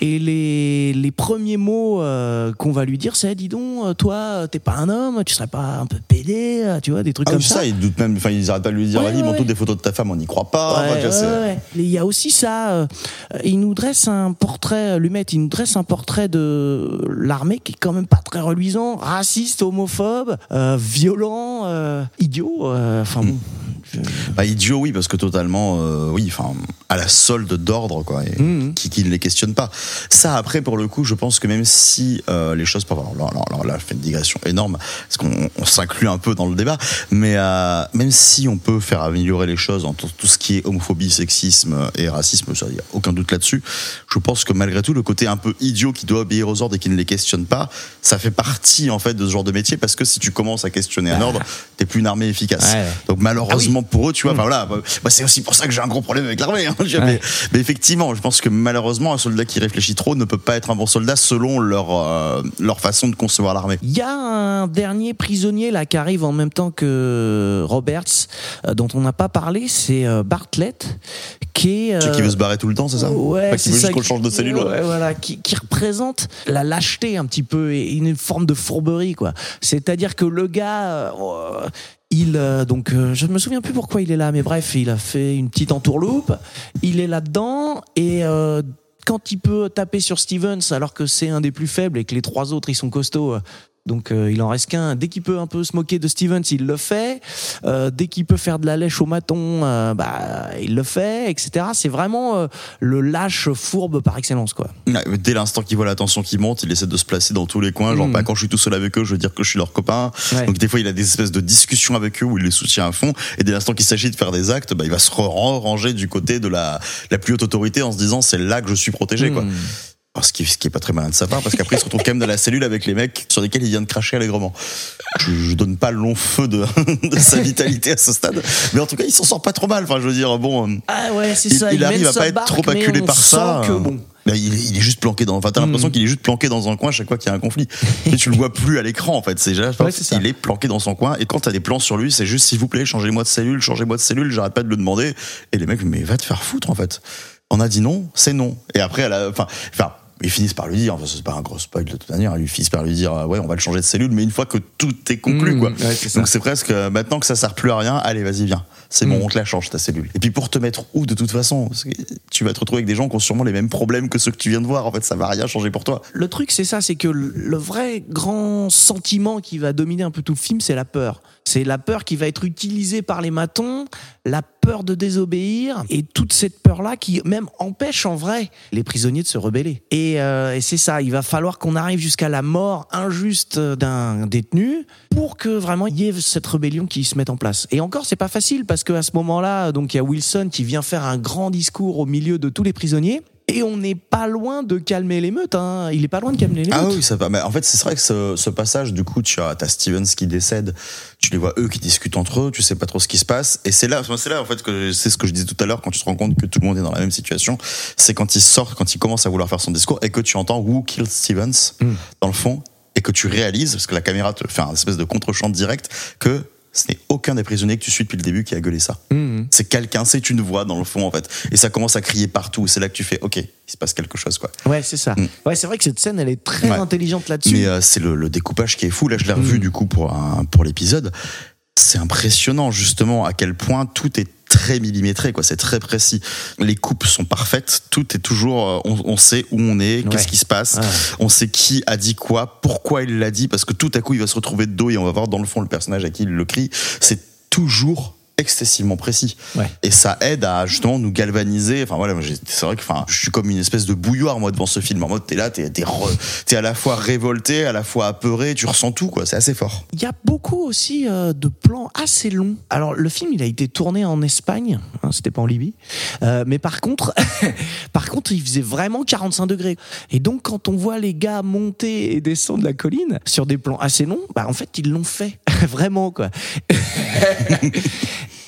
Et les, les premiers mots euh, qu'on va lui dire, c'est dis donc, euh, toi, t'es pas un homme, tu serais pas un peu pédé, euh, tu vois, des trucs Ah comme oui, ça, ils doutent même, enfin, ils arrêtent pas de lui dire, Ouais, vas-y, ouais, montre ouais. des photos de ta femme, on n'y croit pas. Il y a aussi ça. euh, il nous dresse un portrait, Lumet, il nous dresse un portrait de l'armée qui est quand même pas très reluisant, raciste, homophobe, euh, violent, euh, idiot. euh, Enfin bon. Bah, idiot, oui, parce que totalement, euh, oui, enfin, à la solde d'ordre, quoi, et Mhm. qui, qui ne les questionne pas. Ça, après, pour le coup, je pense que même si euh, les choses alors, là, je fais une digression énorme, parce qu'on on s'inclut un peu dans le débat, mais euh, même si on peut faire améliorer les choses en tout, tout ce qui est homophobie, sexisme et racisme, il n'y a aucun doute là-dessus, je pense que malgré tout, le côté un peu idiot qui doit obéir aux ordres et qui ne les questionne pas, ça fait partie, en fait, de ce genre de métier, parce que si tu commences à questionner un ordre, t'es plus une armée efficace. Ouais. Donc malheureusement pour eux, tu vois, Mm. enfin voilà, bah, c'est aussi pour ça que j'ai un gros problème avec l'armée. hein, mais, mais effectivement, je pense que malheureusement, un soldat qui réfléchit trop ne peut pas être un bon soldat selon leur euh, leur façon de concevoir l'armée. Il y a un dernier prisonnier là qui arrive en même temps que Roberts, euh, dont on n'a pas parlé, c'est euh, Bartlett, qui est. Celui qui euh, veut se barrer tout le temps, c'est ça Ouais, Pas qui veut ça. juste qu'on le change de cellule. ouais. Ouais, voilà, qui, qui représente la lâcheté un petit peu et une forme de fourberie, quoi. C'est-à-dire que le gars, euh, il, euh, donc, euh, je me souviens plus pourquoi il est là, mais bref, il a fait une petite entourloupe. Il est là-dedans et euh, quand il peut taper sur Stevens alors que c'est un des plus faibles et que les trois autres ils sont costauds. Donc euh, il en reste qu'un. Dès qu'il peut un peu se moquer de Stevens, il le fait. Euh, dès qu'il peut faire de la lèche au maton, euh, bah il le fait, etc. C'est vraiment euh, le lâche fourbe par excellence, quoi. Ouais, Dès l'instant qu'il voit la tension qui monte, il essaie de se placer dans tous les coins. Genre, Mm. pas quand je suis tout seul avec eux, je veux dire que je suis leur copain. Ouais. Donc des fois, il a des espèces de discussions avec eux où il les soutient à fond. Et dès l'instant qu'il s'agit de faire des actes, bah, il va se ranger du côté de la, la plus haute autorité en se disant c'est là que je suis protégé. Quoi. Alors, ce, qui, ce qui est pas très malin de sa part, parce qu'après il se retrouve quand même dans la cellule avec les mecs sur lesquels il vient de cracher allègrement. Je, je donne pas le long feu de, de sa vitalité à ce stade, mais en tout cas il s'en sort pas trop mal. Enfin, je veux dire, bon, Ah ouais, c'est il, ça. il arrive à pas être trop mais acculé par ça. que bon. il, est- il est juste planqué dans. Enfin, t'as l'impression Mm. qu'il est juste planqué dans un coin à chaque fois qu'il y a un conflit. Et tu le vois plus à l'écran en fait. C'est déjà, Ouais, c'est ça. il est planqué dans son coin. Et quand t'as des plans sur lui, c'est juste s'il vous plaît, changez-moi de cellule, changez-moi de cellule. J'arrête pas de le demander. Et les mecs, mais va te faire foutre en fait. On a dit non, c'est non. Et après, elle a, enfin, enfin. Ils finissent par lui dire, enfin, c'est pas un gros spoil de toute manière, ils finissent par lui dire, euh, ouais, on va le changer de cellule, mais une fois que tout est conclu, Mm, quoi. ouais. Donc c'est presque, euh, maintenant que ça sert plus à rien, allez, vas-y, viens. C'est bon, Mm. on te la change, ta cellule. Et puis pour te mettre où, de toute façon Parce que Tu vas te retrouver avec des gens qui ont sûrement les mêmes problèmes que ceux que tu viens de voir. En fait, ça va rien changer pour toi. Le truc, c'est ça, c'est que le le vrai grand sentiment qui va dominer un peu tout le film, c'est la peur. C'est la peur qui va être utilisée par les matons, la peur de désobéir, et toute cette peur-là qui même empêche en vrai les prisonniers de se rebeller. Et, euh, et c'est ça, il va falloir qu'on arrive jusqu'à la mort injuste d'un détenu pour que vraiment il y ait cette rébellion qui se mette en place. Et encore, c'est pas facile parce qu'à ce moment-là, donc il y a Wilson qui vient faire un grand discours au milieu de tous les prisonniers. Et on n'est pas loin de calmer l'émeute. Hein. Il est pas loin de calmer l'émeute. Ah oui, ça va. Mais en fait, c'est vrai que ce, ce passage, du coup, tu as, t'as Stevens qui décède, tu les vois eux qui discutent entre eux, tu sais pas trop ce qui se passe. Et c'est là, c'est là, en fait, que c'est ce que je disais tout à l'heure quand tu te rends compte que tout le monde est dans la même situation. C'est quand il sort, quand il commence à vouloir faire son discours et que tu entends Who killed Stevens Mm. dans le fond et que tu réalises, parce que la caméra te fait un espèce de contre-champ direct, que ce n'est aucun des prisonniers que tu suis depuis le début qui a gueulé ça. Mhm. C'est quelqu'un, c'est une voix dans le fond en fait. Et ça commence à crier partout. C'est là que tu fais, ok, il se passe quelque chose quoi. Ouais, c'est ça. Mm. Ouais, c'est vrai que cette scène, elle est très Ouais. intelligente là-dessus. Mais euh, c'est le, le découpage qui est fou. Là, je l'ai revu Mm. du coup pour un, pour l'épisode. C'est impressionnant justement à quel point tout est très millimétré, quoi. C'est très précis. Les coupes sont parfaites. Tout est toujours. euh, On, on sait où on est, qu'est-ce qui se passe. Ouais. On sait qui a dit quoi, pourquoi il l'a dit, parce que tout à coup il va se retrouver de dos et on va voir dans le fond le personnage à qui il le crie. C'est toujours excessivement précis. Ouais. Et ça aide à justement nous galvaniser. Enfin voilà, c'est vrai que enfin, je suis comme une espèce de bouilloire moi devant ce film. En mode t'es là, t'es t'es à la fois révolté, à la fois apeuré, tu ressens tout quoi. C'est assez fort. Il y a beaucoup aussi euh, de plans assez longs. Alors le film, il a été tourné en Espagne, hein, c'était pas en Libye, Euh, mais par contre, par contre, il faisait vraiment 45 degrés. Et donc quand on voit les gars monter et descendre la colline sur des plans assez longs, bah en fait ils l'ont fait vraiment quoi.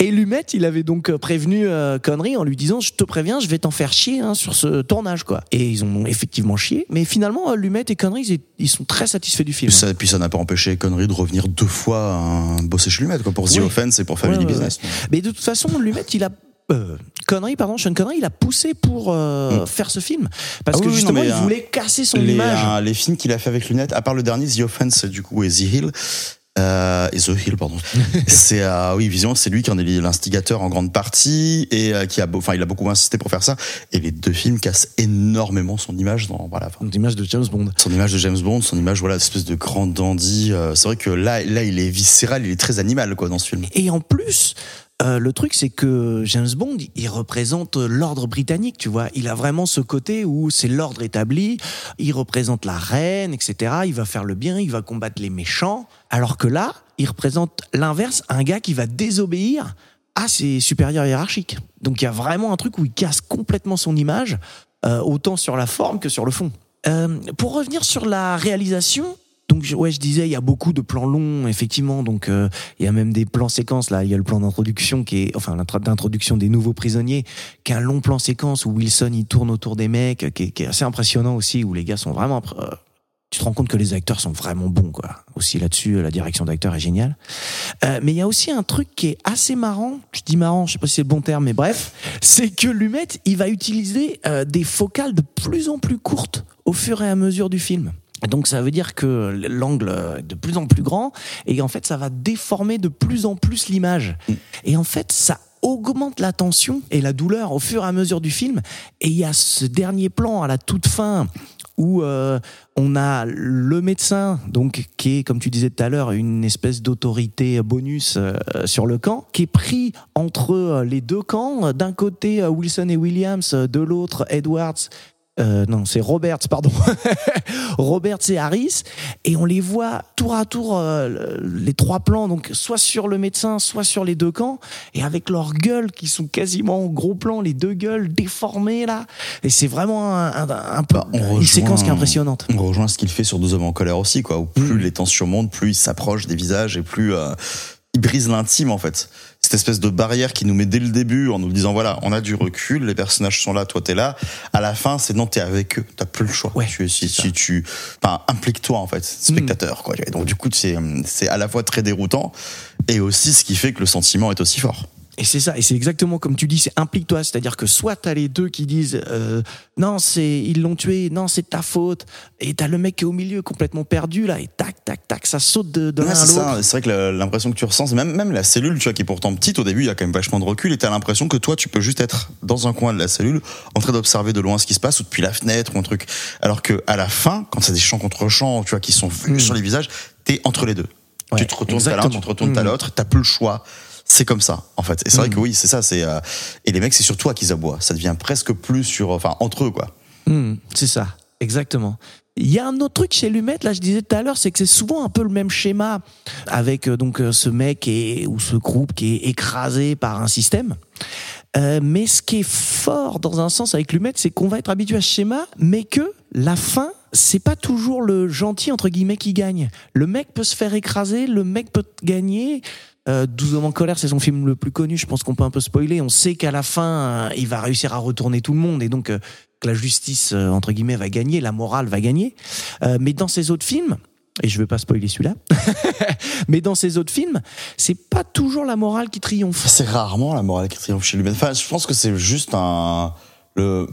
Et Lumet, il avait donc euh, prévenu euh, Connery en lui disant Je te préviens, je vais t'en faire chier hein, sur ce tournage. quoi. Et ils ont effectivement chié. Mais finalement, euh, Lumet et Connery, ils, ils sont très satisfaits du film. Ça, puis ça n'a pas empêché Connery de revenir deux fois à bosser chez Lumet quoi pour The Oui. Offense et pour Family Ouais, ouais, Business. Mais de toute façon, Lumet, il a. Euh, Connery, pardon, Sean Connery, il a poussé pour euh, faire ce film. Parce Ah que oui, justement, non, il euh, voulait casser son les, image. les films qu'il a fait avec Lunettes, à part le dernier, The Offense, du coup, et The Hill. Euh, et The Hill, pardon. c'est euh, oui, visiblement, c'est lui qui en est l'instigateur en grande partie et euh, qui a, enfin, il a beaucoup insisté pour faire ça. Et les deux films cassent énormément son image dans, voilà, enfin, L'image de James Bond. son image de James Bond, son image, voilà, espèce de grand dandy. euh, c'est vrai que là, là, il est viscéral, il est très animal, quoi, dans ce film. Et en plus, euh, le truc, c'est que James Bond, il représente l'ordre britannique, tu vois. Il a vraiment ce côté où c'est l'ordre établi, il représente la reine, etc. Il va faire le bien, il va combattre les méchants. Alors que là, il représente l'inverse, un gars qui va désobéir à ses supérieurs hiérarchiques. Donc il y a vraiment un truc où il casse complètement son image, euh, autant sur la forme que sur le fond. Euh, pour revenir sur la réalisation, donc ouais, je disais, il y a beaucoup de plans longs, effectivement. Donc euh, il y a même des plans séquences là. Il y a le plan d'introduction qui est, enfin l'intro- d'introduction des nouveaux prisonniers, qui est un long plan séquence où Wilson il tourne autour des mecs, qui est, qui est assez impressionnant aussi, où les gars sont vraiment. euh, tu te rends compte que les acteurs sont vraiment bons, quoi. Aussi là-dessus, la direction d'acteur est géniale. Euh, mais il y a aussi un truc qui est assez marrant. Je dis marrant, je sais pas si c'est le bon terme, mais bref, c'est que Lumet, il va utiliser euh, des focales de plus en plus courtes au fur et à mesure du film. Donc ça veut dire que l'angle est de plus en plus grand et en fait ça va déformer de plus en plus l'image. Et en fait ça augmente la tension et la douleur au fur et à mesure du film. Et il y a ce dernier plan à la toute fin où euh, on a le médecin, donc qui est, comme tu disais tout à l'heure, une espèce d'autorité bonus euh, sur le camp, qui est pris entre euh, les deux camps. D'un côté Wilson et Williams, de l'autre Edwards. Euh, non, c'est Roberts, pardon. Roberts et Harris, et on les voit tour à tour, euh, les trois plans, donc soit sur le médecin, soit sur les deux camps, et avec leurs gueules qui sont quasiment en gros plan, les deux gueules déformées là, et c'est vraiment un, un, un peu Bah, une séquence qui est impressionnante. On rejoint ce qu'il fait sur Deux hommes en colère aussi, quoi. Où plus les tensions montent, plus il s'approche des visages et plus euh, il brise l'intime, en fait. Cette espèce de barrière qui nous met dès le début en nous disant voilà, on a du recul, les personnages sont là, toi t'es là. À la fin, c'est non, t'es avec eux, t'as plus le choix. Ouais, tu, si, tu, enfin, implique-toi en fait, spectateur, quoi. Et donc du coup, c'est, c'est à la fois très déroutant et aussi ce qui fait que le sentiment est aussi fort. Et c'est ça, et c'est exactement comme tu dis, c'est implique-toi, c'est-à-dire que soit t'as les deux qui disent euh, non c'est ils l'ont tué, non c'est ta faute, et t'as le mec qui est au milieu complètement perdu là, et tac tac tac, ça saute de, de l'un à l'autre. C'est vrai que l'impression que tu ressens, même, même la cellule, tu vois, qui est pourtant petite au début, il y a quand même vachement de recul et t'as l'impression que toi, tu peux juste être dans un coin de la cellule, en train d'observer de loin ce qui se passe ou depuis la fenêtre ou un truc. Alors que à la fin, quand c'est des champs contre champs, tu vois, qui sont vus sur les visages, t'es entre les deux. Ouais, tu te retournes à l'un, tu te retournes à Mm. l'autre, t'as plus le choix. C'est comme ça, en fait. Et c'est vrai que oui, c'est ça. C'est euh, et les mecs, c'est sur toi qu'ils aboient. Ça devient presque plus sur, enfin, entre eux, quoi. Hmm, c'est ça, exactement. Il y a un autre truc chez Lumet, là je disais tout à l'heure, c'est que c'est souvent un peu le même schéma avec euh, donc euh, ce mec et, ou ce groupe qui est écrasé par un système. Euh, mais ce qui est fort dans un sens avec Lumet, c'est qu'on va être habitué à ce schéma, mais que la fin, c'est pas toujours le gentil entre guillemets qui gagne. Le mec peut se faire écraser, le mec peut gagner. Euh, 12 hommes en colère, c'est son film le plus connu. Je pense qu'on peut un peu spoiler. On sait qu'à la fin, euh, il va réussir à retourner tout le monde et donc euh, que la justice euh, entre guillemets va gagner, la morale va gagner. Euh, mais dans ces autres films, et je vais pas spoiler celui-là, mais dans ces autres films, c'est pas toujours la morale qui triomphe. C'est rarement la morale qui triomphe chez lui. Enfin, je pense que c'est juste un le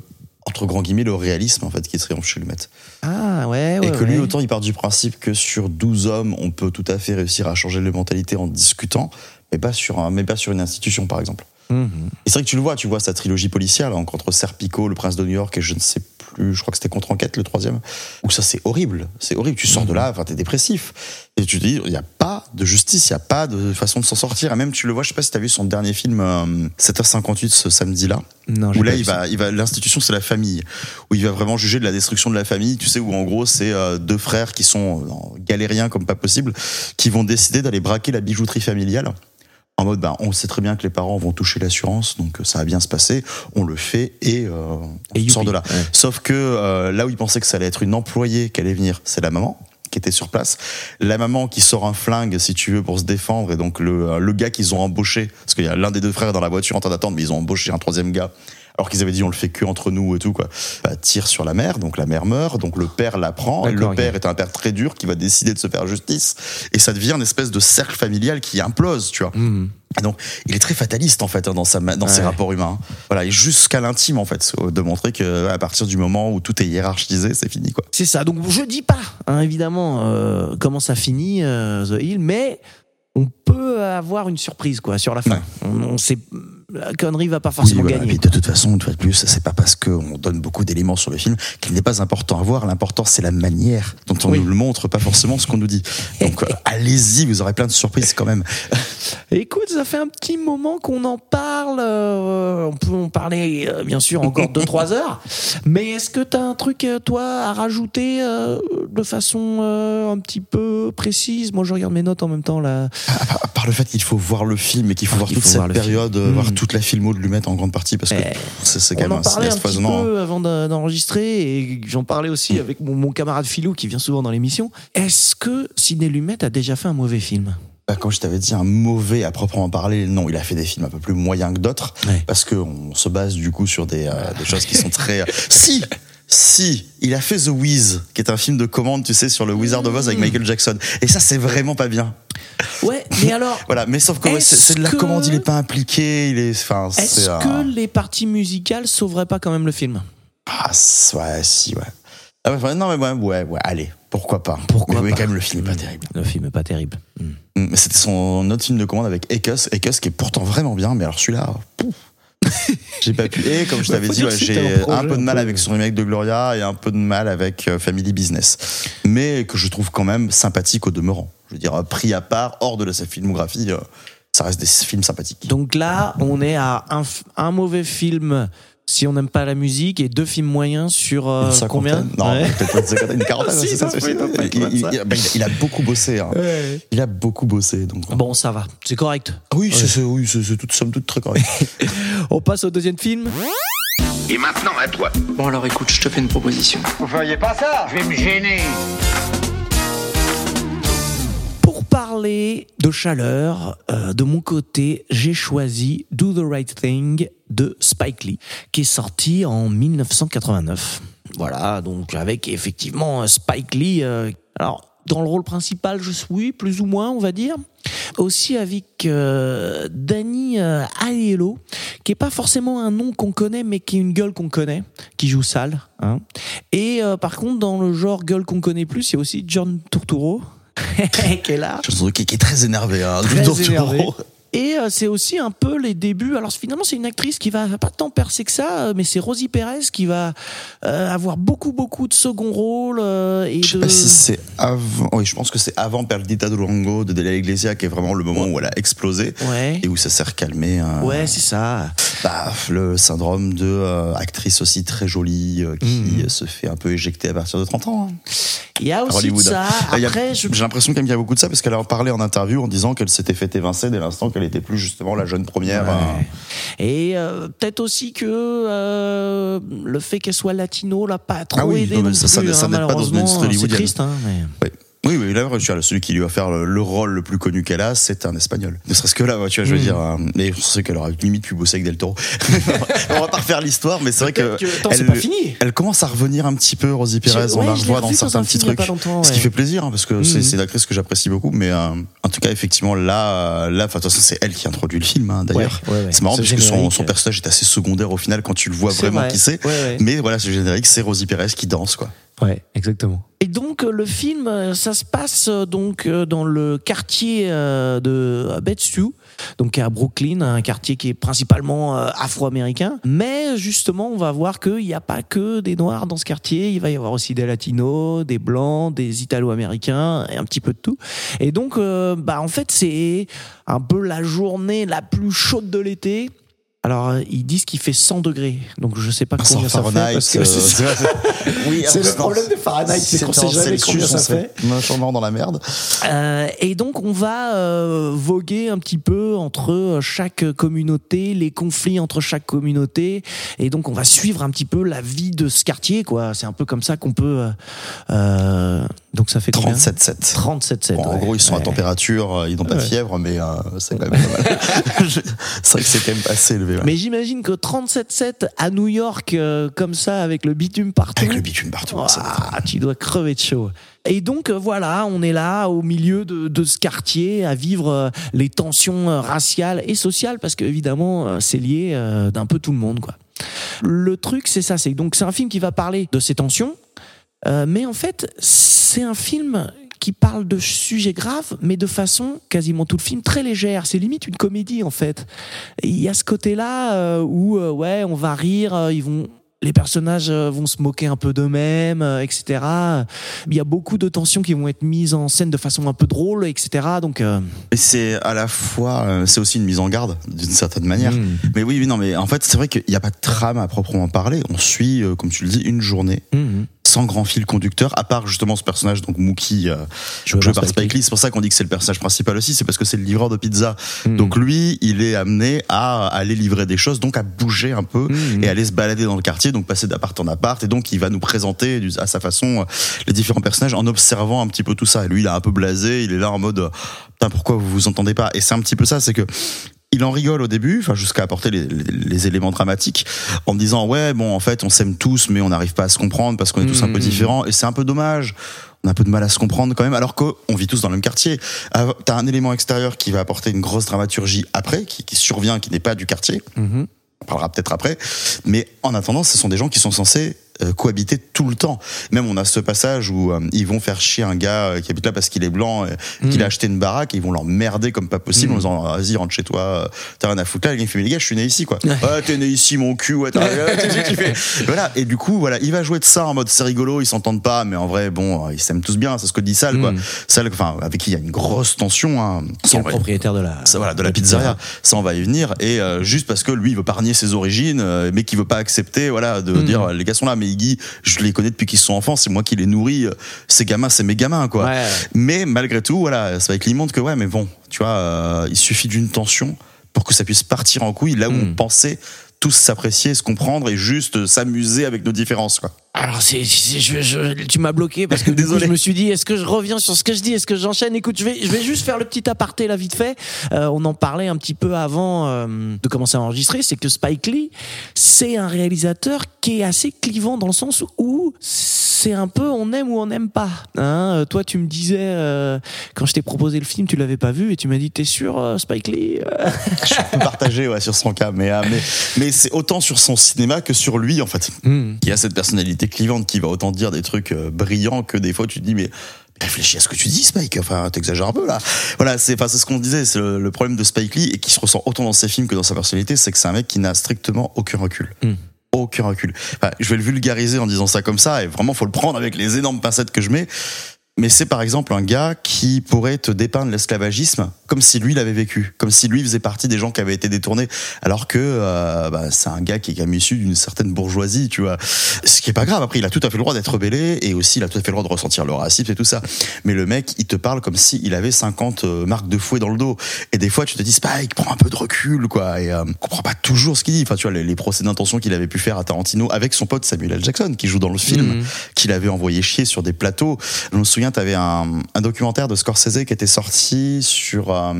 entre grands guillemets le réalisme en fait qui triomphe chez Lumet. Ah ouais, ouais. et que lui ouais. autant il part du principe que sur 12 hommes on peut tout à fait réussir à changer les mentalités en discutant mais pas sur un, mais pas sur une institution par exemple. Mhm. Et c'est vrai que tu le vois, tu vois sa trilogie policière là, entre Serpico, le prince de New York et je ne sais plus, je crois que c'était contre enquête le troisième, où ça c'est horrible, c'est horrible. Tu sors de là, enfin t'es dépressif et tu te dis il n'y a pas de justice, il n'y a pas de façon de s'en sortir. Et même tu le vois, je sais pas si t'as vu son dernier film euh, 7h58 ce samedi-là, Non, j'ai où là il va, il va, l'institution c'est la famille, où il va vraiment juger de la destruction de la famille. Tu sais où en gros c'est euh, deux frères qui sont euh, galériens comme pas possible, qui vont décider d'aller braquer la bijouterie familiale. En mode, bah, on sait très bien que les parents vont toucher l'assurance, donc euh, ça va bien se passer. On le fait et euh, on Et sort de là. Ouais. Sauf que euh, là où ils pensaient que ça allait être une employée qui allait venir, c'est la maman qui était sur place. La maman qui sort un flingue, si tu veux, pour se défendre. Et donc le, le gars qu'ils ont embauché, parce qu'il y a l'un des deux frères dans la voiture en train d'attendre, mais ils ont embauché un troisième gars. Alors qu'ils avaient dit on le fait que entre nous et tout quoi. Bah, tire sur la mère, donc la mère meurt, donc le père la prend. Et le père est un père très dur qui va décider de se faire justice. Et ça devient une espèce de cercle familial qui implose, tu vois. Mhm. Et donc, il est très fataliste en fait hein, dans, sa, ses rapports humains. Voilà, et jusqu'à l'intime en fait, de montrer que à partir du moment où tout est hiérarchisé, c'est fini quoi. C'est ça. Donc je dis pas, hein, évidemment, euh, comment ça finit euh, The Hill, mais on peut avoir une surprise quoi sur la fin. Ouais. On, on sait, la connerie va pas forcément Oui, voilà. gagner. Mais de toute façon, une fois de plus, c'est pas parce qu'on donne beaucoup d'éléments sur le film qu'il n'est pas important à voir. L'important, c'est la manière dont on Oui. nous le montre, pas forcément ce qu'on nous dit. Donc, euh, allez-y, vous aurez plein de surprises quand même. Écoute, ça fait un petit moment qu'on en parle. euh, on peut en parler, euh, bien sûr, encore 2-3 heures. Mais est-ce que tu as un truc, toi, à rajouter euh, de façon un petit peu précise? Moi, je regarde mes notes en même temps, là. À part le fait qu'il faut voir le film et qu'il faut Ah, voir toute faut cette voir film. période, euh, Mm. voir toute la filmo de Lumet en grande partie, parce que Eh, c'est quand On même un cinéaste petit foisonnant. hein. peu avant de- d'enregistrer et j'en parlais aussi avec mon, mon camarade Philou qui vient souvent dans l'émission. Est-ce que Sidney Lumet a déjà fait un mauvais film? Bah, comme je t'avais dit, un mauvais à proprement parler, non, il a fait des films un peu plus moyens que d'autres, Ouais. parce qu'on se base du coup sur des, euh, des choses qui sont très... euh, si si, il a fait The Wiz, qui est un film de commande, tu sais, sur le Wizard of Oz avec Michael Jackson. Et ça, c'est vraiment pas bien. Ouais, mais alors, Voilà, mais sauf que ouais, c'est de la commande, il est pas impliqué, il est... Enfin, est-ce un- que les parties musicales sauveraient pas quand même le film? Ah, ouais, si, ouais. Ah ouais, non, mais ouais, ouais, ouais, allez, pourquoi pas. Pourquoi mais, mais pas quand même, le film est pas terrible. Le film est pas terrible. Hmm. Mm, Mais c'était son autre film de commande avec Ekos, Ekos qui est pourtant vraiment bien, mais alors celui-là, pouf. j'ai pas pu. Et comme je t'avais dit, ouais, j'ai un peu de mal peu- avec son remake de Gloria et un peu de mal avec euh, Family Business, mais que je trouve quand même sympathique au demeurant. Je veux dire, euh, pris à part, hors de la- sa filmographie, euh, ça reste des films sympathiques. Donc là, on est à un mauvais film si on n'aime pas la musique et deux films moyens sur euh, combien Non, Ouais. peut-être pas une quarantaine. Si, ça, il être Il- a beaucoup bossé. hein. Il a beaucoup bossé. Donc. Bon, ça va, c'est correct. Ah oui, c'est c'est- oui, toute somme toute très correct. On passe au deuxième film. Et maintenant à toi. Bon alors écoute, je te fais une proposition. Vous feriez pas ça? Je vais me gêner. Parler de chaleur, euh, de mon côté, j'ai choisi Do the Right Thing de Spike Lee, qui est sorti en 1989. Voilà, donc avec effectivement Spike Lee. euh, alors, dans le rôle principal, je suis plus ou moins, on va dire. Aussi avec euh, Danny euh, Aiello, qui est pas forcément un nom qu'on connaît, mais qui est une gueule qu'on connaît, qui joue sale. Hein. Et euh, par contre, dans le genre gueule qu'on connaît plus, il y a aussi John Turturro, qui est là. Je trouve qui qui est très énervé. Hein, Très énervé. Et euh, c'est aussi un peu les débuts. Alors finalement, c'est une actrice qui va pas tant percer que ça, euh, mais c'est Rosie Perez qui va euh, avoir beaucoup beaucoup de second rôle euh, et Je sais de. pas si c'est avant. Oui, je pense que c'est avant Perdita Durango de Delia Iglesia qui est vraiment le moment où elle a explosé Ouais. et où ça s'est recalmé. hein. Ouais, c'est ça. Bah, le syndrome de euh, actrice aussi très jolie euh, qui euh, se fait un peu éjecter à partir de 30 ans. hein. Il y a aussi de ça. Après, je... J'ai l'impression quand même qu'il y a beaucoup de ça parce qu'elle a parlé en interview en disant qu'elle s'était fait évincer dès l'instant qu'elle était plus justement la jeune première. Ouais. hein. Et euh, peut-être aussi que euh, le fait qu'elle soit latino l'a pas trop Ah oui, aidé non, ça- ça- plus, ça hein, n'aide pas dans une malheureusement. C'est triste, hein, mais... Oui, oui, là, tu vois, celui qui lui va faire le, le rôle le plus connu qu'elle a, c'est un espagnol. Ne serait-ce que là, ouais, tu vois, je veux Mm. dire, euh, mais je sais qu'elle aurait limite pu bosser avec Del Toro. On va pas refaire l'histoire, mais c'est vrai que. Que- Attends, c'est elle- pas fini. Elle commence à revenir un petit peu, Rosie Perez. On ouais, la revoit dans certains petits trucs. longtemps, Ce qui ouais. fait plaisir, hein, parce que c'est Mhm. c'est une actrice que j'apprécie beaucoup, mais euh, en tout cas, effectivement, là, euh, là, enfin, de toute façon, c'est elle qui introduit le film, hein, d'ailleurs. Ouais, ouais, ouais. C'est marrant, Ce parce que son, son personnage est assez secondaire au final quand tu le vois vraiment vrai. qui c'est. Ouais, ouais. Mais voilà, ce générique, c'est Rosie Perez qui danse, quoi. Ouais, exactement. Et donc euh, le film, euh, ça se passe euh, donc dans le quartier de Bed-Stuy, donc à Brooklyn, un quartier qui est principalement afro-américain. Mais justement, on va voir qu'il n'y a pas que des noirs dans ce quartier. Il va y avoir aussi des latinos, des blancs, des italo-américains et un petit peu de tout. Et donc, bah en fait, c'est un peu la journée la plus chaude de l'été. Alors, euh, ils disent qu'il fait 100 degrés, donc je sais pas Sans combien ça fait. Fahrenheit, parce que euh, c'est oui, C'est le problème des Fahrenheit, c'est qu'on sait jamais combien ça serait vachement dans la merde. Euh, et donc on va euh, voguer un petit peu entre chaque communauté, les conflits entre chaque communauté, et donc on va suivre un petit peu la vie de ce quartier, quoi. C'est un peu comme ça qu'on peut. Donc ça fait combien? 37,7. 37,7. Bon, En ouais. gros, ils sont à température, euh, ils n'ont pas de Ouais. fièvre, mais euh, c'est quand même pas mal. C'est vrai que c'est quand même assez élevé. Mais j'imagine que 37,7 à New York, euh, comme ça, avec le bitume partout. Avec le bitume partout. Doit être- tu dois crever de chaud. Et donc voilà, on est là au milieu de, de ce quartier à vivre les tensions raciales et sociales parce qu'évidemment c'est lié d'un peu tout le monde quoi. Le truc c'est ça, c'est donc c'est un film qui va parler de ces tensions, euh, mais en fait c'est un film qui parle de sujets graves, mais de façon quasiment tout le film très légère. C'est limite une comédie en fait. Il y a ce côté-là euh, où euh, ouais, on va rire, euh, ils vont les personnages vont se moquer un peu d'eux-mêmes, etc. Il y a beaucoup de tensions qui vont être mises en scène de façon un peu drôle, etc. Donc, euh, Et c'est à la fois, euh, c'est aussi une mise en garde d'une certaine manière. Mm. Mais oui, oui, non, mais en fait, c'est vrai qu'il n'y a pas de trame à proprement parler. On suit, euh, comme tu le dis, une journée mhm. Sans grand fil conducteur, à part justement ce personnage, donc Mookie, euh, Joué par Spike Lee. C'est pour ça qu'on dit que c'est le personnage principal aussi, c'est parce que c'est le livreur de pizza. Mhm. Donc lui, il est amené à aller livrer des choses, donc à bouger un peu Mhm. et aller se balader dans le quartier, donc passer d'appart en appart, et donc il va nous présenter à sa façon euh, les différents personnages en observant un petit peu tout ça. Et lui, il est un peu blasé, il est là en mode, euh, putain, pourquoi vous vous entendez pas? Et c'est un petit peu ça, c'est que il en rigole au début, enfin jusqu'à apporter les, les- les éléments dramatiques, en disant ouais bon en fait on s'aime tous mais on n'arrive pas à se comprendre parce qu'on est tous un peu Mhm. différents et c'est un peu dommage. On a un peu de mal à se comprendre quand même alors qu'on vit tous dans le même quartier. Ah, T'as un élément extérieur qui va apporter une grosse dramaturgie après, qui, qui survient, qui n'est pas du quartier. Mhm. On parlera peut-être après. Mais en attendant, ce sont des gens qui sont censés cohabiter tout le temps. Même on a ce passage où euh, ils vont faire chier un gars euh, qui habite là parce qu'il est blanc, qu'il a acheté une baraque, et ils vont l'emmerder comme pas possible en disant vas-y rentre chez toi, euh, t'as rien à foutre là. Le gars il fait mais les gars je suis né ici quoi. Ouais t'es né ici mon cul, ouais Voilà et du coup voilà il va jouer de ça en mode c'est rigolo, ils s'entendent pas, mais en vrai bon euh, ils s'aiment tous bien, c'est ce que dit Sal quoi. Mm. Sal enfin avec qui il y a une grosse tension. Hein. le propriétaire de la, ça, voilà, de la pizzeria. Ça, on va y venir. Et euh, juste parce que lui, il veut pas renier ses origines, euh, mais qu'il veut pas accepter, voilà, de dire les gars sont là, mais Iggy, je les connais depuis qu'ils sont enfants, c'est moi qui les nourris. euh, Ces gamins, c'est mes gamins, quoi. Ouais. Mais malgré tout, voilà, ça va lui montre que ouais, mais bon, tu vois, euh, il suffit d'une tension pour que ça puisse partir en couille là où Mhm. on pensait tous s'apprécier, se comprendre et juste s'amuser avec nos différences, quoi. Alors, c'est, c'est- je, je- tu m'as bloqué parce que coup, je me suis dit, est-ce que je reviens sur ce que je dis, est-ce que j'enchaîne? Écoute, je vais, je vais juste faire le petit aparté là vite fait. Euh, on en parlait un petit peu avant euh, de commencer à enregistrer, c'est que Spike Lee, c'est un réalisateur qui est assez clivant dans le sens où c'est un peu on aime ou on n'aime pas. Hein Euh, toi, tu me disais euh, quand je t'ai proposé le film, tu l'avais pas vu et tu m'as dit, t'es sûr, euh, Spike Lee? Je suis un peu partagé ouais, sur son cas, mais, euh, mais, mais c'est autant sur son cinéma que sur lui, en fait. qui a cette personnalité clivante qui va autant dire des trucs euh, brillants que des fois tu te dis mais réfléchis à ce que tu dis Spike. Enfin t'exagères un peu là. Voilà c'est enfin, c'est ce qu'on disait c'est le, le problème de Spike Lee et qui se ressent autant dans ses films que dans sa personnalité c'est que c'est un mec qui n'a strictement aucun recul. Mm. aucun recul. Enfin, je vais le vulgariser en disant ça comme ça et vraiment faut le prendre avec les énormes pincettes que je mets mais c'est par exemple un gars qui pourrait te dépeindre l'esclavagisme comme si lui l'avait vécu, comme si lui faisait partie des gens qui avaient été détournés, alors que euh, bah, c'est un gars qui est quand même issu d'une certaine bourgeoisie, tu vois. Ce qui est pas grave. Après, il a tout à fait le droit d'être rebellé et aussi il a tout à fait le droit de ressentir le racisme et tout ça. Mais le mec, il te parle comme si il avait 50 euh, marques de fouet dans le dos. Et des fois, tu te dis Spike, prends un peu de recul, quoi. Et euh, on comprend pas toujours ce qu'il dit. Enfin, tu vois, les, les procès d'intention qu'il avait pu faire à Tarantino avec son pote Samuel L. Jackson, qui joue dans le film, Mhm. qu'il avait envoyé chier sur des plateaux. Je me souviens, t'avais un, un documentaire de Scorsese qui était sorti sur, euh,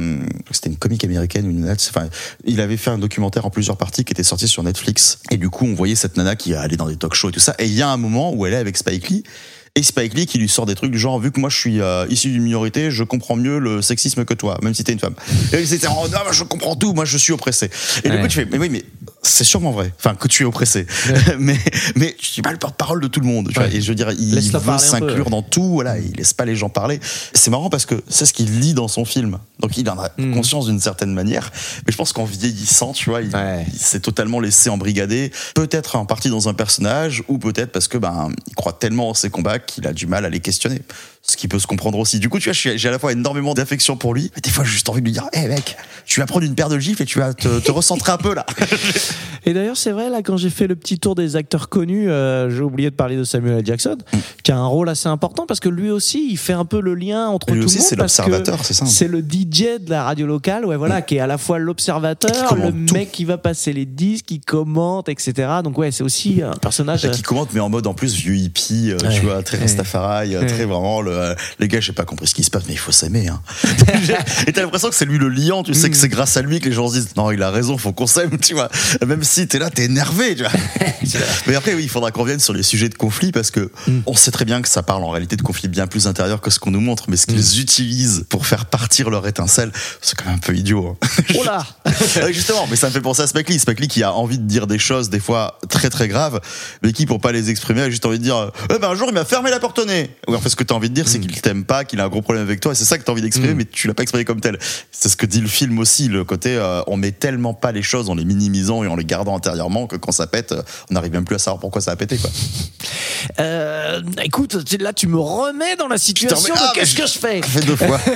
c'était une comique américaine, une enfin, il avait fait un documentaire en plusieurs parties qui était sorti sur Netflix. Et du coup, on voyait cette nana qui allait dans des talk shows et tout ça. Et il y a un moment où elle est avec Spike Lee. Et Spike Lee qui lui sort des trucs du genre vu que moi je suis euh, issu d'une minorité, je comprends mieux le sexisme que toi, même si t'es une femme. Et c'était en non, je comprends tout, moi je suis oppressé. Et du Ouais. coup tu fais mais oui mais c'est sûrement vrai. Enfin, que tu es oppressé. mais, mais tu dis pas le porte-parole de tout le monde. Tu vois. Et je veux dire, il veut s'inclure dans tout. Voilà, il laisse pas les gens parler. C'est marrant parce que c'est ce qu'il lit dans son film. Donc il en a Mhm. conscience d'une certaine manière. Mais je pense qu'en vieillissant, tu vois, il, Ouais. il s'est totalement laissé embrigader. Peut-être en partie dans un personnage, ou peut-être parce que ben il croit tellement en ses combats qu'il a du mal à les questionner. Ce qui peut se comprendre aussi. Du coup, tu vois, j'ai à la fois énormément d'affection pour lui, mais des fois j'ai juste envie de lui dire, hé mec, tu vas prendre une paire de gifles et tu vas te, te recentrer un peu là. Et d'ailleurs, c'est vrai, là, quand j'ai fait le petit tour des acteurs connus, euh, j'ai oublié de parler de Samuel L. Jackson, Mm. qui a un rôle assez important parce que lui aussi, il fait un peu le lien entre Lui tout aussi, le monde. c'est l'observateur, c'est ça. C'est le DJ de la radio locale, ouais, voilà, qui est à la fois l'observateur, le tout. mec qui va passer les disques, qui commente, etc. Donc, ouais, c'est aussi un personnage. qui commente, mais en mode en plus vieux hippie, euh, Ouais. tu vois, très Ouais. Rastafari, euh, Ouais. très vraiment le, euh, les gars, j'ai pas compris ce qui se passe, mais il faut s'aimer. Hein. Et t'as l'impression que c'est lui le liant, tu sais Mm. que c'est grâce à lui que les gens se disent non, il a raison, faut qu'on s'aime, tu vois. Même si t'es là, t'es énervé, tu vois. mais après, oui, il faudra qu'on revienne sur les sujets de conflit parce que Mm. on sait très bien que ça parle en réalité de conflits bien plus intérieurs que ce qu'on nous montre, mais ce qu'ils Mm. utilisent pour faire partir leur étincelle, c'est quand même un peu idiot. hein. Oh là justement, mais ça me fait penser à Spike Lee. Spike Lee qui a envie de dire des choses des fois très très graves, mais qui pour pas les exprimer a juste envie de dire euh, Eh ben, un jour il m'a fermé la porte au nez. Ou en fait ce que t'as envie de dire c'est Mm. qu'il t'aime pas, qu'il a un gros problème avec toi et c'est ça que t'as envie d'exprimer mais tu l'as pas exprimé comme tel. C'est ce que dit le film aussi, le côté euh, on met tellement pas les choses en les minimisant et en les gardant intérieurement que quand ça pète, euh, on n'arrive même plus à savoir pourquoi ça a pété quoi. Euh, écoute, là, tu me remets dans la situation de Ah, qu'est-ce je- que je fais? Fait deux fois.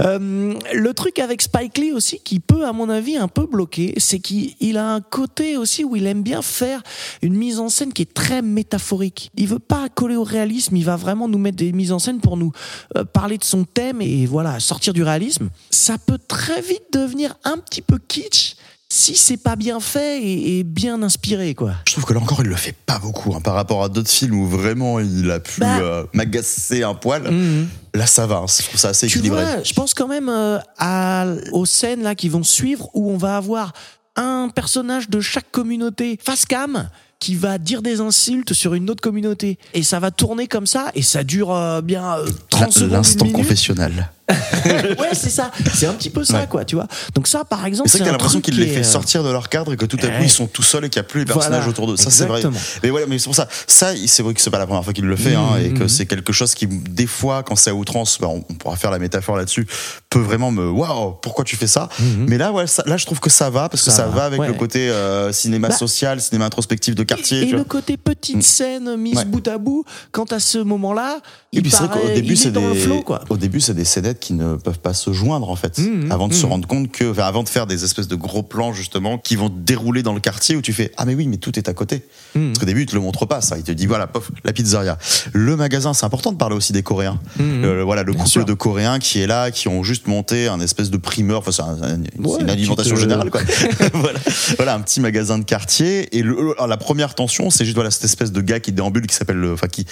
Euh, le truc avec Spike Lee aussi qui peut, à mon avis, un peu bloquer, c'est qu'il il a un côté aussi où il aime bien faire une mise en scène qui est très métaphorique. Il veut pas coller au réalisme, il va vraiment nous mettre des mises en scène pour nous euh, parler de son thème et voilà, sortir du réalisme. Ça peut très vite devenir un petit peu kitsch si c'est pas bien fait et, et bien inspiré, quoi. Je trouve que là encore il le fait pas beaucoup hein, par rapport à d'autres films où vraiment il a pu Bah. euh, m'agacer un poil. Mhm. Là ça va, hein, je trouve ça assez Tu équilibré. vois, je pense quand même euh, à, aux scènes là qui vont suivre où on va avoir un personnage de chaque communauté face cam qui va dire des insultes sur une autre communauté et ça va tourner comme ça et ça dure euh, bien euh, 30 secondes L'instant confessionnel. ouais c'est ça c'est un petit peu ça Ouais. quoi tu vois donc ça par exemple c'est que t'as l'impression truc qu'il les fait euh, sortir de leur cadre et que tout à coup Ouais. ils sont tout seuls et qu'il n'y a plus les personnages Voilà, autour d'eux. Ça c'est vrai. Mais voilà, mais c'est pour ça. Ça, c'est vrai que c'est pas la première fois qu'il le fait hein, et que c'est quelque chose qui, des fois, quand c'est à outrance, bah, on, on pourra faire la métaphore là-dessus, peut vraiment me waouh, pourquoi tu fais ça? Mais là, ouais, ça- là, je trouve que ça va parce que. Ça ça, va, avec ouais. le côté euh, cinéma Bah, social, cinéma introspectif de quartier. et tu le côté petite Mm. scène mise bout à bout quand à ce moment-là Et il paraît- début, il est c'est des, au début, c'est des qui ne peuvent pas se joindre en fait, Mhm, avant de se mhm. rendre compte que, enfin, avant de faire des espèces de gros plans justement qui vont dérouler dans le quartier où tu fais ah mais oui mais tout est à côté. Mhm. Parce qu'au début, il te le montre pas ça, il te dit voilà pof la pizzeria, le magasin, c'est important de parler aussi des Coréens. Le- voilà le Bien couple sûr. de Coréens qui est là, qui ont juste monté un espèce de primeur, enfin c'est un- un- Ouais, c'est une alimentation euh, générale quoi. voilà, voilà un petit magasin de quartier et le, alors, la première tension, c'est juste voilà cette espèce de gars qui déambule qui s'appelle le, enfin qui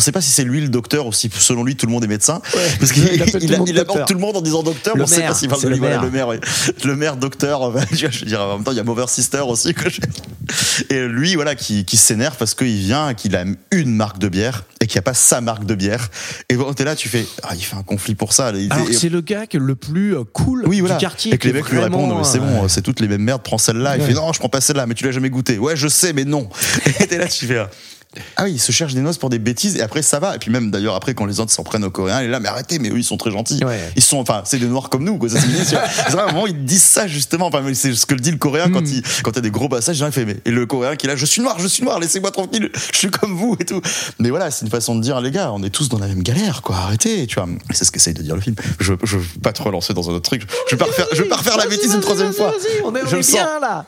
on sait pas si c'est lui le docteur ou si selon lui tout le monde est médecin parce qu'il il tout il, le a- monde il aborde docteur. tout le monde en disant docteur Le on sait maire, pas s'il parle de le lui maire. le maire ouais. le maire docteur euh, je veux dire en même temps il y a Mover Sister aussi quoi. et lui voilà qui, qui s'énerve parce qu'il vient qu'il a une marque de bière et qu'il n'y a pas sa marque de bière et bon t'es là tu fais ah il fait un conflit pour ça et- c'est le gars que le plus euh, cool oui, voilà. du quartier Et que les qui mecs lui répondent, c'est euh, bon, c'est toutes les mêmes merdes, prends celle-là. Il fait, non, je prends pas celle-là, mais tu l'as jamais goûté. Ouais, je sais, mais non. Et t'es là, tu fais, ah oui, il se cherche des noces pour des bêtises, et après ça va. Et puis même d'ailleurs, après, quand les autres s'en prennent aux Coréens, il est là, mais arrêtez, mais eux, ils sont très gentils. Ouais. Ils sont, enfin, c'est des noirs comme nous, quoi. C'est vrai, à un moment, ils disent ça, justement. Enfin, c'est ce que le dit le Coréen quand Mm. il, quand t'as des gros passages, il fait, mais, et le Coréen qui est là, je suis noir, je suis noir, laissez-moi tranquille, je suis comme vous et tout. Mais voilà, c'est une façon de dire, les gars, on est tous dans la même galère, quoi. Arrêtez, tu vois. C'est ce qu'essaye de dire le film. Je, je veux pas te relancer dans un autre truc. Je vais pas refaire, je vais pas refaire la bêtise une troisième fois. vas-y, on est, on est bien là.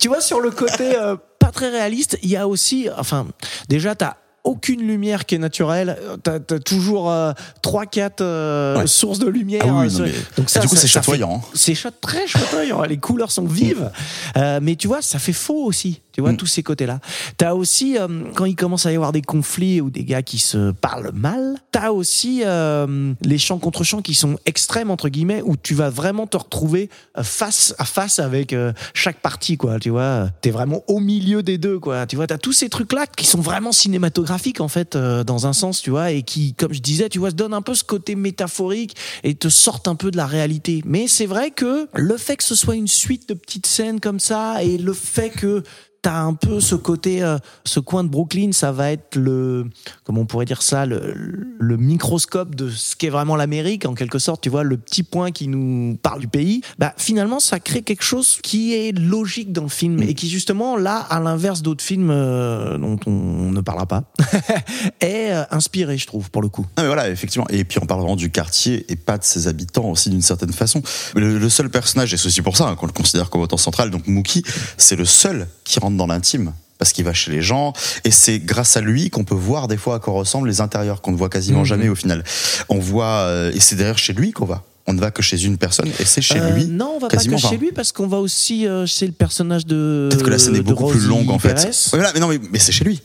Tu vois, sur le côté euh, très réaliste, il y a aussi, enfin, déjà, t'as aucune lumière qui est naturelle. T'as as toujours euh, trois, quatre euh, Ouais. sources de lumière. Ah oui, euh, non, sur- mais- Donc Et du coup, c'est ça chatoyant, hein. C'est très chatoyant. Les couleurs sont vives, Euh, mais tu vois, ça fait faux aussi. Tu vois Mm. tous ces côtés-là. T'as aussi euh, quand il commence à y avoir des conflits ou des gars qui se parlent mal. T'as aussi euh, les chants contre chants qui sont extrêmes entre guillemets où tu vas vraiment te retrouver euh, face à face avec euh, chaque partie quoi. Tu vois, t'es vraiment au milieu des deux quoi. Tu vois, t'as tous ces trucs là qui sont vraiment cinématographiques en fait euh, dans un sens, tu vois, et qui, comme je disais, tu vois, se donne un peu ce côté métaphorique et te sorte un peu de la réalité. Mais c'est vrai que le fait que ce soit une suite de petites scènes comme ça et le fait que t'as un peu ce côté, euh, ce coin de Brooklyn, ça va être le, comment on pourrait dire ça, le, le microscope de ce qu'est vraiment l'Amérique, en quelque sorte, tu vois, le petit point qui nous parle du pays. Bah, finalement, ça crée quelque chose qui est logique dans le film et qui, justement, là, à l'inverse d'autres films euh, dont on ne parlera pas, est euh, inspiré, je trouve, pour le coup. Ah mais voilà, effectivement. Et puis en parlant du quartier et pas de ses habitants aussi d'une certaine façon. Le, le seul personnage, et aussi pour ça hein, qu'on le considère comme autant central, donc Mookie, c'est le seul qui rentre dans l'intime. Parce qu'il va chez les gens, et c'est grâce à lui qu'on peut voir des fois à quoi ressemblent les intérieurs, qu'on ne voit quasiment Mhm. jamais au final. On voit, euh, et c'est d'ailleurs chez lui qu'on va. On ne va que chez une personne, et c'est chez Euh, lui. non, on va pas que chez lui parce qu'on va aussi euh, chez le personnage de. Peut-être que la scène est beaucoup plus longue en fait. Ouais, mais non, mais, mais c'est chez lui.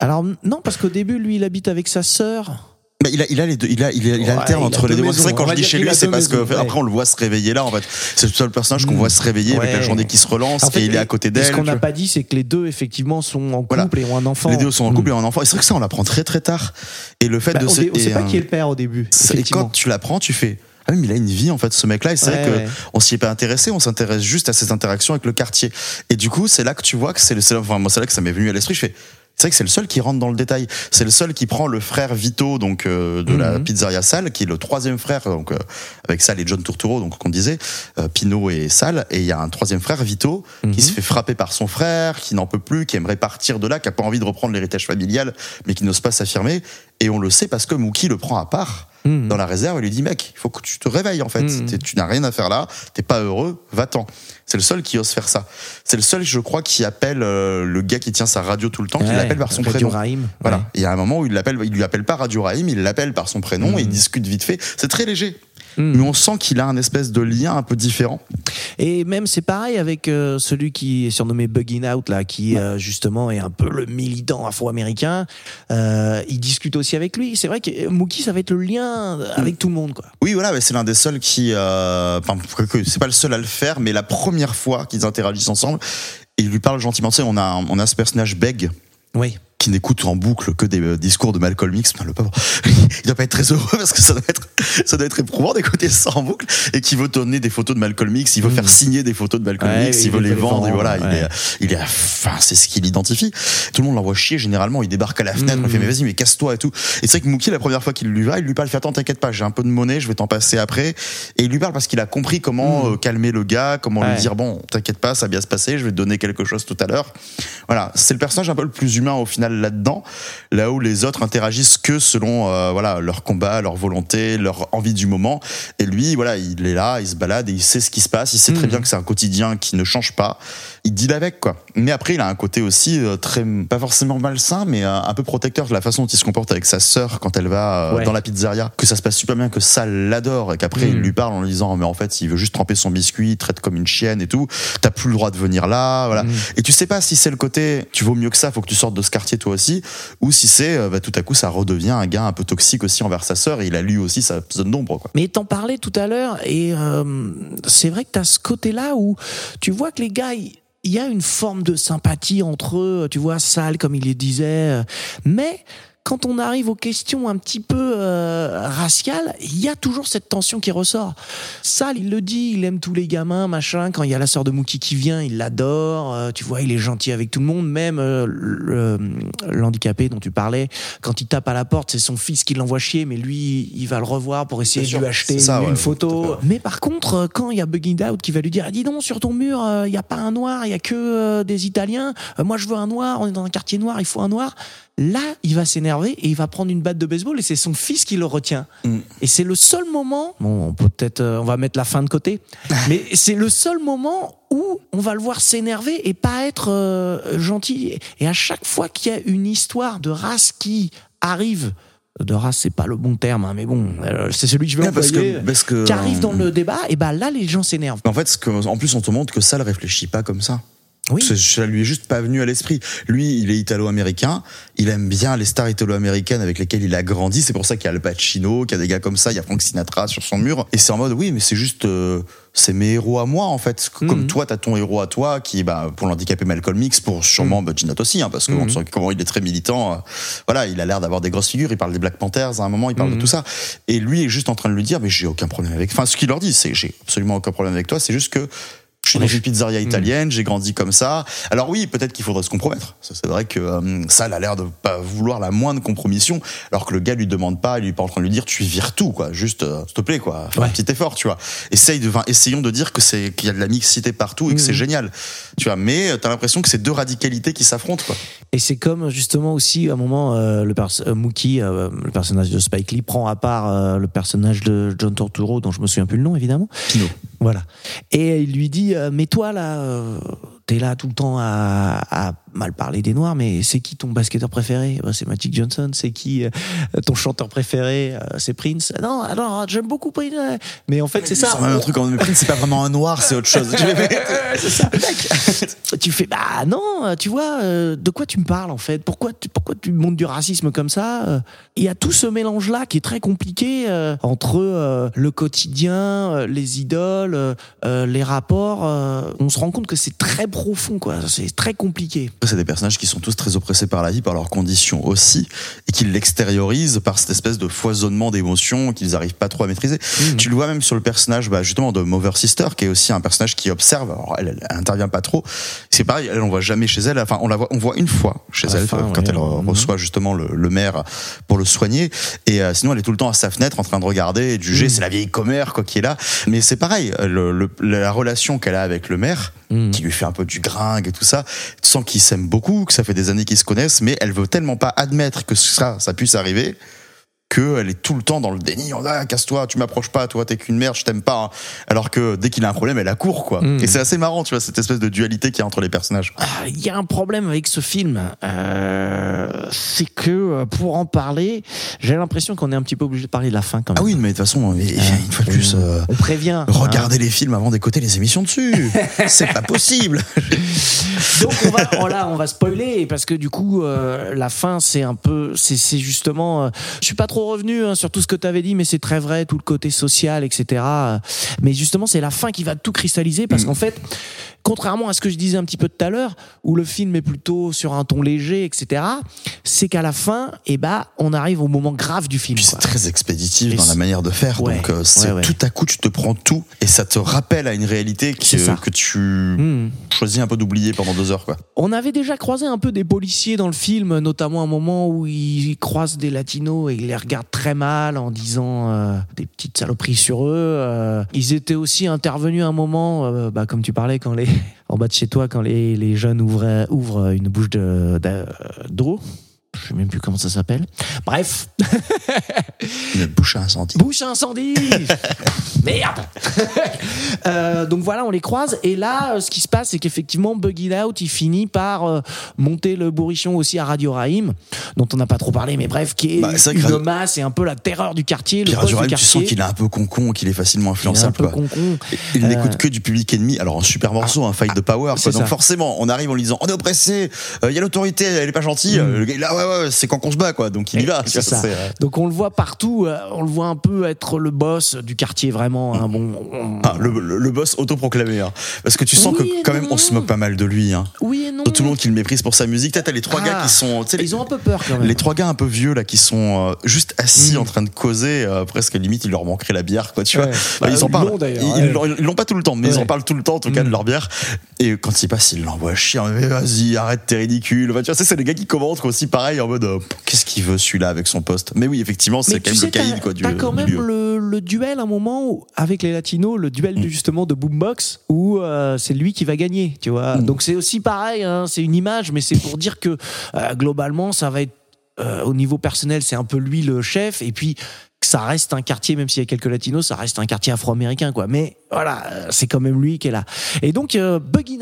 Alors non, parce qu'au début, lui, il habite avec sa sœur. Mais il a, il a les deux, il a, il, a, il Ouais, a entre les deux. C'est vrai quand je dis chez lui, c'est parce que maisons, après ouais. on le voit se réveiller là en fait. C'est le seul personnage qu'on Mm. voit se réveiller avec Ouais. la journée qui se relance En fait, et il est à côté d'elle. Ce qu'on n'a pas dit, c'est que les deux, effectivement, sont en couple Voilà. et ont un enfant. Les deux sont en couple Mm. et ont un enfant. Et c'est vrai que ça on l'apprend très très tard. Et le fait Bah, de on se sait, on sait pas euh, qui est le père au début. Et quand tu l'apprends, tu fais ah oui, mais il a une vie en fait ce mec-là et c'est Ouais, vrai ouais. qu'on s'y est pas intéressé, on s'intéresse juste à ses interactions avec le quartier. Et du coup, c'est là que tu vois que c'est le enfin moi c'est là que ça m'est venu à l'esprit, je fais c'est vrai que c'est le seul qui rentre dans le détail. C'est le seul qui prend le frère Vito donc euh, de la Mhm. pizzeria Sal, qui est le troisième frère donc euh, avec Sal et John Turturro donc qu'on disait euh, Pino et Sal et il y a un troisième frère Vito qui Mhm. se fait frapper par son frère, qui n'en peut plus, qui aimerait partir de là, qui a pas envie de reprendre l'héritage familial mais qui n'ose pas s'affirmer et on le sait parce que Mookie le prend à part Mhm. dans la réserve et lui dit mec il faut que tu te réveilles en fait. Mhm. Tu n'as rien à faire là t'es pas heureux va-t'en. C'est le seul qui ose faire ça. C'est le seul je crois qui appelle euh, le gars qui tient sa radio tout le temps qui Ouais, l'appelle par son Radio prénom. Raïm, voilà. il y a un moment où il l'appelle il lui appelle pas Radio Raïm il l'appelle par son prénom Mhm. et ils discutent vite fait. C'est très léger Mhm. mais on sent qu'il a un espèce de lien un peu différent Et même c'est pareil avec euh, celui qui est surnommé Bugging Out là, qui euh, justement est un peu le militant afro-américain. Euh, il discute aussi avec lui. C'est vrai que Mookie, ça va être le lien avec tout le monde, quoi. oui voilà c'est l'un des seuls qui enfin c'est pas le seul à le faire mais la première fois qu'ils interagissent ensemble il lui parle gentiment tu sais on a on a ce personnage Beg Oui. Qui n'écoute en boucle que des euh, discours de Malcolm X, putain, le pauvre, il doit pas être très heureux parce que ça doit être, ça doit être éprouvant d'écouter ça en boucle et qui veut donner des photos de Malcolm X, il veut faire signer des photos de Malcolm Mm. Ouais, X, il il veut les vendre, et voilà, il est, il est, enfin, c'est ce qu'il identifie. Tout le monde l'envoie chier généralement, il débarque à la fenêtre, Mm. il fait mais vas-y, mais casse-toi et tout. Et c'est vrai que Mookie, la première fois qu'il lui va, il lui parle, il fait attends, t'inquiète pas, j'ai un peu de monnaie, je vais t'en passer après. Et il lui parle parce qu'il a compris comment euh, calmer le gars, comment Mm. Ouais. lui dire bon, t'inquiète pas, ça va bien se passer, je vais te donner quelque chose tout à l'heure. Voilà, c'est le personnage un peu le plus humain au final là-dedans, là où les autres interagissent que selon euh, voilà leur combat, leur volonté, leur envie du moment. Et lui, voilà, il est là, il se balade et il sait ce qui se passe. Il sait très Mhm. bien que c'est un quotidien qui ne change pas. Il deal avec quoi. Mais après, il a un côté aussi euh, très pas forcément malsain, mais euh, un peu protecteur de la façon dont il se comporte avec sa sœur quand elle va euh, Ouais. dans la pizzeria. Que ça se passe super bien, que ça l'adore et qu'après il Mhm. lui parle en lui disant mais en fait il veut juste tremper son biscuit, il traite comme une chienne et tout. T'as plus le droit de venir là, voilà. Mhm. Et tu sais pas si c'est le côté tu vaux mieux que ça, faut que tu sortes de ce quartier toi aussi, ou si c'est bah, tout à coup ça redevient un gars un peu toxique aussi envers sa sœur et il a lui aussi sa zone d'ombre quoi. Mais t'en parlais tout à l'heure et euh, c'est vrai que t'as ce côté-là où tu vois que les gars, il y a une forme de sympathie entre eux, tu vois, sale comme il le disait, euh, mais quand on arrive aux questions un petit peu euh, raciales, il y a toujours cette tension qui ressort. Sal, il le dit, il aime tous les gamins, machin. Quand il y a la sœur de Mookie qui vient, il l'adore. euh, tu vois, il est gentil avec tout le monde, même euh, le- l'handicapé dont tu parlais. Quand il tape à la porte, c'est son fils qui l'envoie chier, mais lui, il va le revoir pour essayer de lui acheter ça, une ouais, photo. Mais par contre, euh, quand il y a Bugging Out qui va lui dire, ah, dis donc, sur ton mur, il n'y a pas un noir, il y a que euh, des Italiens. Euh, moi, je veux un noir. On est dans un quartier noir, il faut un noir. Là, il va s'énerver et il va prendre une batte de baseball et c'est son fils qui le retient. Mm. Et c'est le seul moment. Bon, on peut peut-être, euh, on va mettre la fin de côté. mais c'est le seul moment où on va le voir s'énerver et pas être euh, gentil. Et à chaque fois qu'il y a une histoire de race qui arrive, de race, c'est pas le bon terme, hein, mais bon, euh, c'est celui que je Ouais, parce employer, que parce que qui arrive dans le débat, et ben là, les gens s'énervent. En fait, que, en plus, on te montre que ça ne réfléchit pas comme ça. Oui. Ça lui est juste pas venu à l'esprit. Lui, il est italo-américain. Il aime bien les stars italo-américaines avec lesquelles il a grandi. C'est pour ça qu'il y a Al Pacino, qu'il y a des gars comme ça. Il y a Frank Sinatra sur son mur. Et c'est en mode, oui, mais c'est juste, euh, c'est mes héros à moi, en fait. Comme Mhm. toi, t'as ton héros à toi, qui, bah, pour l'handicapé Malcolm X, pour sûrement, bah, Ginot aussi, hein, parce que on sent comment il est très militant. euh, voilà, il a l'air d'avoir des grosses figures. Il parle des Black Panthers à un moment, il parle de tout ça. Et lui est juste en train de lui dire, mais j'ai aucun problème avec. Enfin, ce qu'il leur dit, c'est, j'ai absolument aucun problème avec toi. C'est juste que je suis dans une pizzeria italienne, j'ai grandi comme ça. Alors oui, peut-être qu'il faudrait se compromettre. C'est vrai que euh, ça, elle a l'air de pas vouloir la moindre compromission, alors que le gars lui demande pas, il est pas en train de lui dire, tu vires tout, quoi. Juste, euh, s'il te plaît, quoi. Fais un petit effort, tu vois. Essaye de, enfin, essayons de dire que c'est qu'il y a de la mixité partout et que c'est génial, tu vois. Mais euh, t'as l'impression que c'est deux radicalités qui s'affrontent, quoi. Et c'est comme justement aussi à un moment euh, le euh, Mookie, euh, le personnage de Spike Lee, prend à part euh, le personnage de John Torturo, dont je me souviens plus le nom évidemment. Pino. Voilà. Et il lui dit euh, Mais toi là, euh, t'es là tout le temps à, à mal parler des Noirs, mais c'est qui ton basketteur préféré? Bah, C'est Magic Johnson. C'est qui euh, ton chanteur préféré? Euh, C'est Prince. Non, alors j'aime beaucoup Prince. Mais en fait, c'est ça. C'est un truc en mépris, c'est pas vraiment un noir, c'est autre chose. C'est ça. tu fais bah non, tu vois, euh, de quoi tu me parles en fait? Pourquoi tu, pourquoi tu montes du racisme comme ça? Il y a tout ce mélange là qui est très compliqué entre le quotidien, les idoles, les rapports. on se rend compte que c'est très profond quoi. C'est très compliqué. C'est des personnages qui sont tous très oppressés par la vie, par leurs conditions aussi, et qui l'extériorisent par cette espèce de foisonnement d'émotions qu'ils n'arrivent pas trop à maîtriser. Tu le vois même sur le personnage, bah, justement, de Mover Sister, qui est aussi un personnage qui observe. Alors, elle, elle, intervient pas trop. C'est pareil, elle, on voit jamais chez elle. Enfin, on la voit, on voit une fois chez À elle fin, quand elle Mhm. reçoit justement le, le maire pour le soigner. Et euh, sinon, elle est tout le temps à sa fenêtre en train de regarder et de juger. Mhm. C'est la vieille commère quoi qui est là. Mais c'est pareil, le- le- la relation qu'elle a avec le maire, Mhm. qui lui fait un peu du gringue et tout ça. Tu sens qu'ils s'aiment beaucoup, que ça fait des années qu'ils se connaissent, mais elle veut tellement pas admettre que ça, ça puisse arriver qu'elle est tout le temps dans le déni. Ah, casse-toi, tu m'approches pas, toi, t'es qu'une merde, je t'aime pas. hein. Alors que dès qu'il a un problème, elle accourt, quoi. Mm. Et c'est assez marrant, tu vois, cette espèce de dualité qu'il y a entre les personnages. Ah, Il y a un problème avec ce film, euh, c'est que euh, pour en parler, j'ai l'impression qu'on est un petit peu obligé de parler de la fin quand même. Ah oui, mais de toute façon, mais, une fois de plus, euh, on prévient. regardez les films avant d'écouter les émissions dessus. c'est pas possible. Donc on va, oh là, on va spoiler parce que du coup, euh, la fin, c'est un peu, c'est, c'est justement, euh, je suis pas trop revenu hein, sur tout ce que tu avais dit, mais c'est très vrai, tout le côté social, etc. Mais justement, c'est la fin qui va tout cristalliser parce qu'en fait, contrairement à ce que je disais un petit peu tout à l'heure, où le film est plutôt sur un ton léger, etc. C'est qu'à la fin, eh ben, on arrive au moment grave du film. Puis c'est très expéditif Et dans la manière de faire. Ouais, donc, euh, c'est ouais, ouais. tout à coup, tu te prends tout et ça te rappelle à une réalité qui, euh, que tu Hmm. choisis un peu d'oublier pendant deux heures, quoi. On avait déjà croisé un peu des policiers dans le film, notamment un moment où ils croisent des latinos et ils les regardent très mal en disant euh, des petites saloperies sur eux. Euh, ils étaient aussi intervenus un moment, bah, comme tu parlais, quand les en bas de chez toi, quand les, jeunes ouvraient, ouvrent une bouche de- de-. Je sais même plus comment ça s'appelle. Bref, bouche à incendie. bouche à incendie Merde Euh, Donc voilà, on les croise. Et là, euh, ce qui se passe, c'est qu'effectivement, Buggy Out, il finit par euh, monter le bourrichon aussi à Radio Raïm, dont on n'a pas trop parlé, mais bref, qui est Bah, une Radio- masse et un peu la terreur du quartier, le du Durel, tu sens qu'il est un peu con-con, qu'il est facilement Il est un influençable, peu quoi. con-con. Il Euh, n'écoute que du public ennemi. Alors, un super morceau, un fight de power, quoi. Donc, ça. forcément, on arrive en lui disant, on est oppressé, il y a l'autorité, elle est pas gentille. Mm. Le gars, là, ouais, ouais, c'est quand qu'on se bat, quoi. Donc, il y va. ça. Donc on le voit partout, euh, on le voit un peu être le boss du quartier vraiment. hein. bon, on- ah, le, le- le boss autoproclamé, hein. Parce que tu sens Oui que quand même, on se moque pas mal de lui, hein. oui et non. De tout le monde qui le méprise pour sa musique. T'as les trois Ah, gars qui sont, sais, les- Ils ont un peu peur quand même. Les trois gars un peu vieux là qui sont euh, juste assis Mm. en train de causer, euh, presque limite il leur manquerait la bière quoi, tu Ouais. vois. Bah, ils en ils parlent. Ils-. Ils l'ont- ils pas tout le temps, mais ils en parlent tout le temps en tout cas Mm. de leur bière. Et quand il passe, ils l'envoient chier. Vas-y, arrête, t'es ridicule. Tu vois, c'est les gars qui commentent aussi pareil en mode euh, qu'est-ce qu'il veut celui-là avec son poste. Mais oui, effectivement, c'est quand même sais, le caïd quoi du, T'as quand même le, le duel, un moment où, avec les latinos, le duel de, justement de Boombox, où euh, c'est lui qui va gagner, tu vois. Donc c'est aussi pareil, hein, c'est une image, mais c'est pour dire que euh, globalement, ça va être euh, au niveau personnel, c'est un peu lui le chef, et puis que ça reste un quartier, même s'il y a quelques latinos, ça reste un quartier afro-américain, quoi. Mais voilà, c'est quand même lui qui est là. Et donc, euh,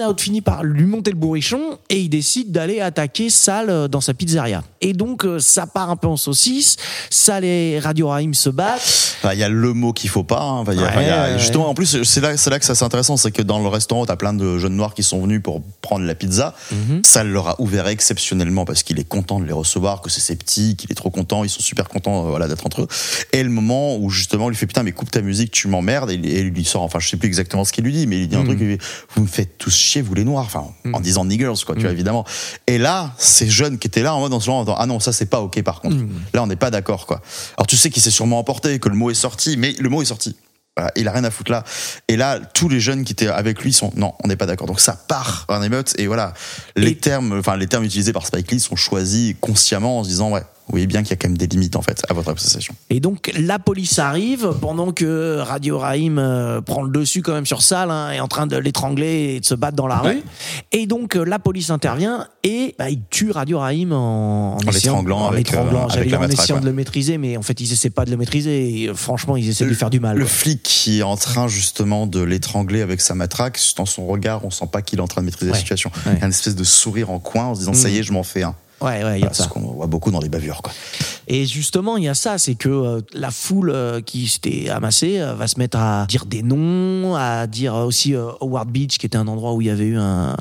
Out finit par lui monter le bourrichon et il décide d'aller attaquer Sal euh, dans sa pizzeria. Et donc, euh, ça part un peu en saucisse. Sal et Radio Raïm se battent. Il y a le mot qu'il faut pas. hein. Enfin, il y a- Ouais, enfin, il y a- ouais, justement, en plus, c'est là, c'est là que ça c'est intéressant, c'est que dans le restaurant, t'as plein de jeunes noirs qui sont venus pour prendre la pizza. Mhm. Ça leur a ouvert exceptionnellement parce qu'il est content de les recevoir, que c'est ses petits, qu'il est trop content, ils sont super contents, euh, voilà, d'être entre eux. Et le moment où justement, il lui fait putain, mais coupe ta musique, tu m'emmerdes, et, et il lui sort, enfin, je sais plus exactement ce qu'il lui dit, mais il lui dit un Mhm. truc, il dit, vous me faites tous chier, vous les noirs, enfin, en disant niggers, quoi, tu vois, évidemment. Et là, ces jeunes qui étaient là en mode, en ce moment, ah non, ça c'est pas ok par contre. Là, on n'est pas d'accord, quoi. Alors tu sais qu'il s'est sûrement emporté, que le mot est sorti, mais le mot est sorti. Voilà, il a rien à foutre là. Et là, tous les jeunes qui étaient avec lui sont non, on n'est pas d'accord. Donc ça part en émeute et voilà, les Et- termes, enfin les termes utilisés par Spike Lee sont choisis consciemment en se disant ouais, vous voyez bien qu'il y a quand même des limites en fait à votre appréciation. Et donc la police arrive pendant que Radio Raïm euh, prend le dessus quand même sur Sal, hein, est en train de l'étrangler et de se battre dans la Ouais. rue. Et donc euh, la police intervient et bah, il tue Radio Raïm en, En l'étranglant en avec, l'étranglant, euh, avec la en matraque, essayant de le maîtriser, mais en fait ils essaient pas de le maîtriser. Et euh, franchement ils essaient de lui faire du mal. Le quoi. flic qui est en train justement de l'étrangler avec sa matraque, dans son regard, on sent pas qu'il est en train de maîtriser Ouais. la situation. Ouais. Il y a une espèce de sourire en coin en se disant ça y est, je m'en fais un. Ouais, ouais, il y a Voilà, ça. ce qu'on voit beaucoup dans les bavures quoi. Et justement, il y a ça, c'est que euh, la foule euh, qui s'était amassée euh, va se mettre à dire des noms, à dire aussi euh, Howard Beach, qui était un endroit où il y avait eu un-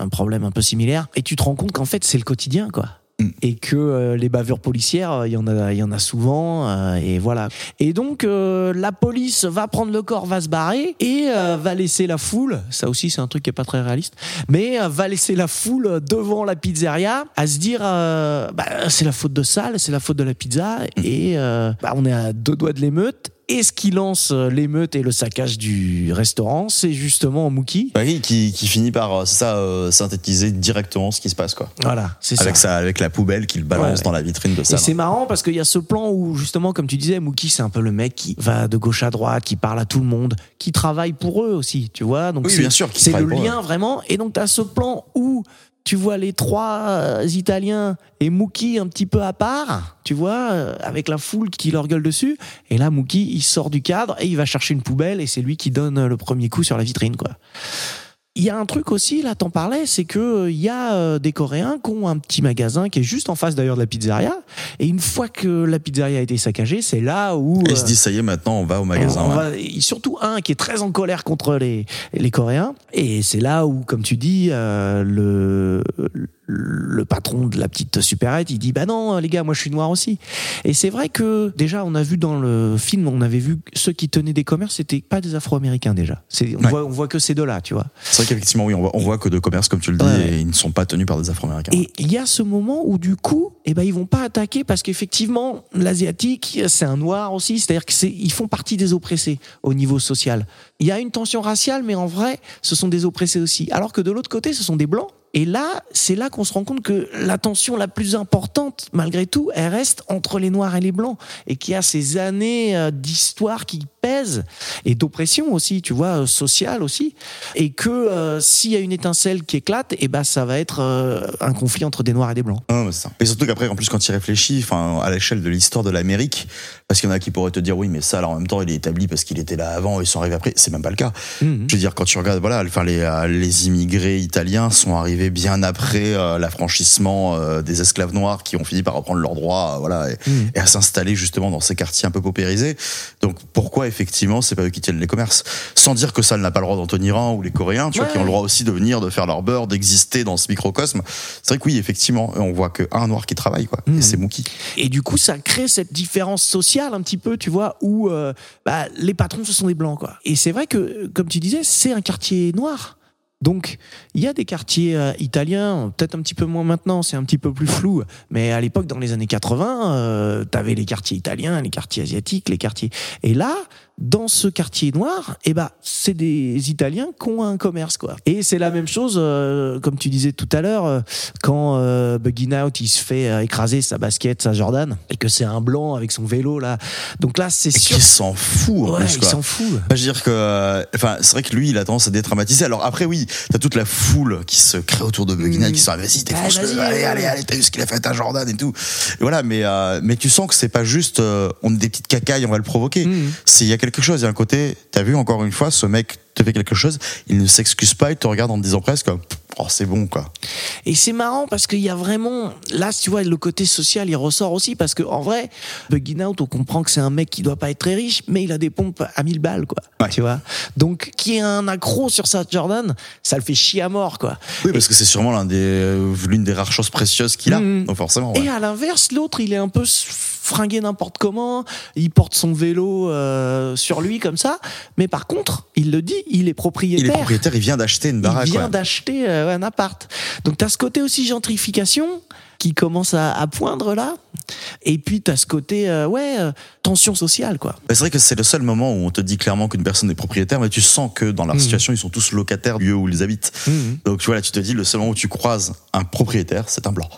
un problème un peu similaire. Et tu te rends compte qu'en fait, c'est le quotidien, quoi. Mm. Et que euh, les bavures policières, euh, il y en a, il y en a souvent, euh, et voilà. Et donc euh, la police va prendre le corps, va se barrer et euh, va laisser la foule. Ça aussi, c'est un truc qui est pas très réaliste, mais euh, va laisser la foule devant la pizzeria à se dire, euh, bah, c'est la faute de Sal, c'est la faute de la pizza, et euh, bah, on est à deux doigts de l'émeute. Et ce qui lance euh, l'émeute et le saccage du restaurant, c'est justement Mookie. Bah oui, qui, qui finit par euh, ça euh, synthétiser directement ce qui se passe quoi. Voilà, c'est ça. Avec ça, avec la poubelle qu'il balance Ouais, ouais. dans la vitrine de Et ça. c'est marrant parce qu'il y a ce plan où, justement, comme tu disais, Mookie, c'est un peu le mec qui va de gauche à droite, qui parle à tout le monde, qui travaille pour eux aussi, tu vois. Donc Oui, c'est- bien sûr, qui C'est le lien vraiment. Et donc, tu as ce plan où tu vois les trois euh, Italiens et Mookie un petit peu à part, tu vois, euh, avec la foule qui leur gueule dessus. Et là, Mookie, il sort du cadre et il va chercher une poubelle et c'est lui qui donne le premier coup sur la vitrine, quoi. Il y a un truc aussi, là, t'en parlais, c'est que euh, il y a euh, des Coréens qui ont un petit magasin qui est juste en face d'ailleurs de la pizzeria. Et une fois que la pizzeria a été saccagée, c'est là où Et euh, ils se disent ça y est maintenant on va au magasin. on va- surtout un qui est très en colère contre les, les Coréens. Et c'est là où, comme tu dis, euh, le, le patron de la petite supérette, il dit Bah non, les gars, moi je suis noir aussi. Et c'est vrai que déjà, on a vu dans le film, on avait vu ceux qui tenaient des commerces, c'était pas des Afro-Américains déjà. C'est- On, Ouais. voit, on voit que ces deux-là, tu vois. C'est vrai qu'effectivement oui, on voit, on voit que de commerce comme tu le dis Ouais. et ils ne sont pas tenus par des Afro-Américains. Et il y a ce moment où du coup, eh ben ils vont pas attaquer parce qu'effectivement l'asiatique c'est un noir aussi, c'est-à-dire que c'est ils font partie des oppressés au niveau social. Il y a une tension raciale, mais en vrai, ce sont des oppressés aussi. Alors que de l'autre côté, ce sont des blancs. Et là, c'est là qu'on se rend compte que la tension la plus importante, malgré tout, elle reste entre les noirs et les blancs, et qu'il y a ces années euh, d'histoire qui pèsent et d'oppression aussi, tu vois, euh, sociale aussi, et que euh, s'il y a une étincelle qui éclate, et ben ça va être euh, un conflit entre des noirs et des blancs. C'est ça. Et surtout qu'après, en plus, quand il réfléchit, enfin, à l'échelle de l'histoire de l'Amérique, parce qu'il y en a qui pourraient te dire, oui, mais ça, alors, en même temps, il est établi parce qu'il était là avant, ils sont arrivés après. C'est même pas le cas. Mhm. Je veux dire, quand tu regardes, voilà, enfin, les, les immigrés italiens sont arrivés bien après euh, l'affranchissement euh, des esclaves noirs qui ont fini par reprendre leurs droits, euh, voilà, et, Mhm. et à s'installer justement dans ces quartiers un peu paupérisés. Donc, pourquoi effectivement, c'est pas eux qui tiennent les commerces? Sans dire que ça n'a pas le droit d'en tenir un ou les Coréens, tu vois, qui ont le droit aussi de venir, de faire leur beurre, d'exister dans ce microcosme. C'est vrai que oui, effectivement, on voit que un noir qui travaille, quoi. Et c'est Mookie. Et du coup, ça crée cette différence sociale un petit peu, tu vois, où euh, bah, les patrons, ce sont des blancs, quoi. Et c'est vrai que, comme tu disais, c'est un quartier noir. Donc, il y a des quartiers euh, italiens, peut-être un petit peu moins maintenant, c'est un petit peu plus flou. Mais à l'époque, dans les années 80, euh, t'avais les quartiers italiens, les quartiers asiatiques, les quartiers. Et là, dans ce quartier noir, eh ben, c'est des Italiens qui ont un commerce, quoi. Et c'est la même chose, euh, comme tu disais tout à l'heure, euh, quand euh, Bugging Out, il se fait euh, écraser sa basket, sa Jordan, et que c'est un blanc avec son vélo, là. Donc là, c'est sûr. qui s'en fout, en Ouais, plus, il quoi. s'en fout. Bah, je veux dire que, euh, enfin, c'est vrai que lui, il a tendance à détraumatiser. Alors après, oui, t'as toute la foule qui se crée autour de Bugging Out, qui sont, ah, vas-y, t'es Ah, vas-y, allez, allez, allez, t'as vu ce qu'il a fait à Jordan et tout. Et voilà, mais, mais tu sens que c'est pas juste, on est des petites cacailles, on va le provoquer. Mhm. C'est, il y a quelque chose, il y a un côté, t'as vu, encore une fois, ce mec te fait quelque chose, il ne s'excuse pas, il te regarde en te disant presque, oh, c'est bon, quoi. Et c'est marrant parce qu'il y a vraiment, là, tu vois, le côté social, il ressort aussi parce que, en vrai, Bugging Out, on comprend que c'est un mec qui doit pas être très riche, mais il a des pompes à 1000 balles, quoi. Ouais. Tu vois? Donc, qui est un accro sur sa Jordan, ça le fait chier à mort, quoi. Oui, parce que c'est sûrement des, euh, l'une des rares choses précieuses qu'il a. Donc forcément, ouais. Et à l'inverse, l'autre, il est un peu fringué n'importe comment, il porte son vélo euh, sur lui comme ça, mais par contre, il le dit, il est propriétaire. il est propriétaire, il vient d'acheter une baraque, il vient d'acheter euh, un appart. Donc tu as ce côté aussi gentrification qui commence à, à poindre là. Et puis tu as ce côté euh, ouais, euh, tension sociale quoi. Bah, C'est vrai que c'est le seul moment où on te dit clairement qu'une personne est propriétaire, mais tu sens que dans leur Mhm. situation, ils sont tous locataires du lieu où ils habitent. Donc tu vois, là, tu te dis, le seul moment où tu croises un propriétaire, c'est un blanc.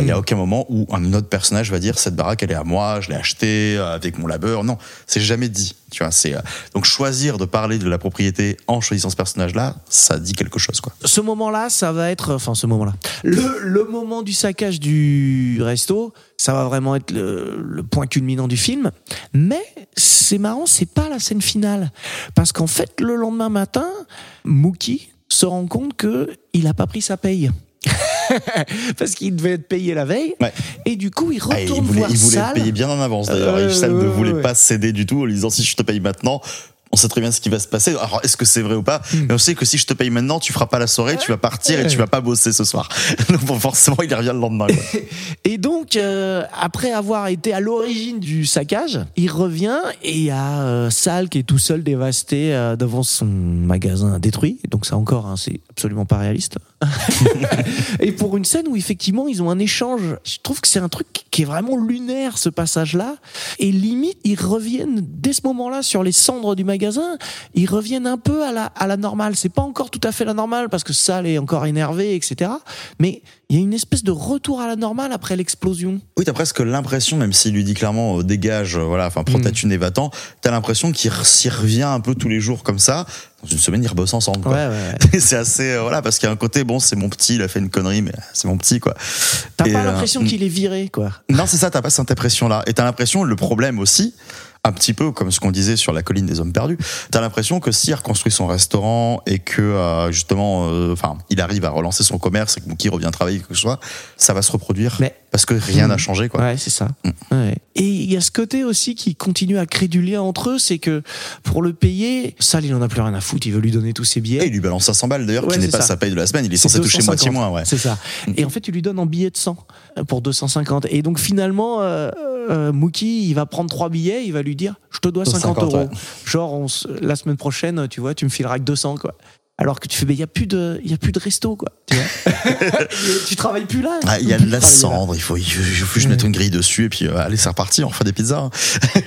Il n'y a Mhm. aucun moment où un autre personnage va dire cette baraque elle est à moi, je l'ai achetée euh, avec mon labeur. Non, c'est jamais dit. Tu vois, c'est euh, donc choisir de parler de la propriété en choisissant ce personnage-là, ça dit quelque chose quoi. Ce moment-là, ça va être, enfin ce moment-là, le, le moment du saccage du resto, ça va vraiment être le, le point culminant du film. Mais c'est marrant, c'est pas la scène finale, parce qu'en fait, le lendemain matin, Mookie se rend compte que il a pas pris sa paye. parce qu'il devait être payé la veille Ouais. et du coup il Ah, et retourne il voulait, voir il voulait payer bien en avance d'ailleurs. Euh, et ne voulait ouais. pas céder du tout en lui disant si je te paye maintenant. On sait très bien ce qui va se passer. Alors, est-ce que c'est vrai ou pas Hmm. Mais on sait que si je te paye maintenant, tu feras pas la soirée, tu vas partir et tu vas pas bosser ce soir. Donc, bon, forcément, il revient le lendemain. quoi. Et donc, euh, après avoir été à l'origine du saccage, il revient et il y a euh, Sal qui est tout seul dévasté euh, devant son magasin détruit. Donc ça encore, hein, c'est absolument pas réaliste. et pour une scène où effectivement ils ont un échange, je trouve que c'est un truc qui est vraiment lunaire ce passage-là. Et limite, ils reviennent dès ce moment-là sur les cendres du magasin, ils reviennent un peu à la, à la normale. C'est pas encore tout à fait la normale parce que Sal est encore énervé, etc. Mais il y a une espèce de retour à la normale après l'explosion. Oui, t'as presque l'impression, même s'il lui dit clairement euh, dégage, euh, voilà, enfin prends ta Mm. thune et va-t'en, t'as l'impression qu'il s'y revient un peu tous les jours comme ça. Dans une semaine, ils rebossent ensemble. Quoi. Ouais, ouais, c'est assez, euh, voilà, parce qu'il y a un côté, bon, c'est mon petit, il a fait une connerie, mais c'est mon petit, quoi. T'as pas euh, l'impression qu'il est viré, quoi. Non, c'est ça, t'as pas cette impression-là. Et t'as l'impression, le problème aussi, un petit peu comme ce qu'on disait sur la colline des hommes perdus, t'as l'impression que s'il reconstruit son restaurant et que euh, justement, enfin, il arrive à relancer son commerce et que Mookie revient travailler, que ce soit, ça va se reproduire. Mais- Parce que rien n'a changé, quoi. Ouais, c'est ça. Mm. Ouais. Et il y a ce côté aussi qui continue à créer du lien entre eux, c'est que pour le payer, Sal, il en a plus rien à foutre, il veut lui donner tous ses Et billets. il lui balance 500 balles d'ailleurs, Ouais, qui n'est pas ça. sa paye de la semaine, il est C'est censé toucher 250. moitié moins, ouais. C'est ça. Et en fait, tu lui donnes en billets de 100 euh, pour 250. Et donc finalement, euh, euh, Mookie, il va prendre trois billets, il va lui dire, je te dois 50, 50, euros. Genre, on la semaine prochaine, tu vois, tu me fileras que 200, quoi. Alors que tu fais, il y a plus de, il y a plus de resto, quoi. Tu, vois tu travailles plus là. Ah, il y a de la là. cendre, il faut, il faut, il faut je mette une grille dessus et puis euh, allez, c'est reparti, on refait des pizzas. hein.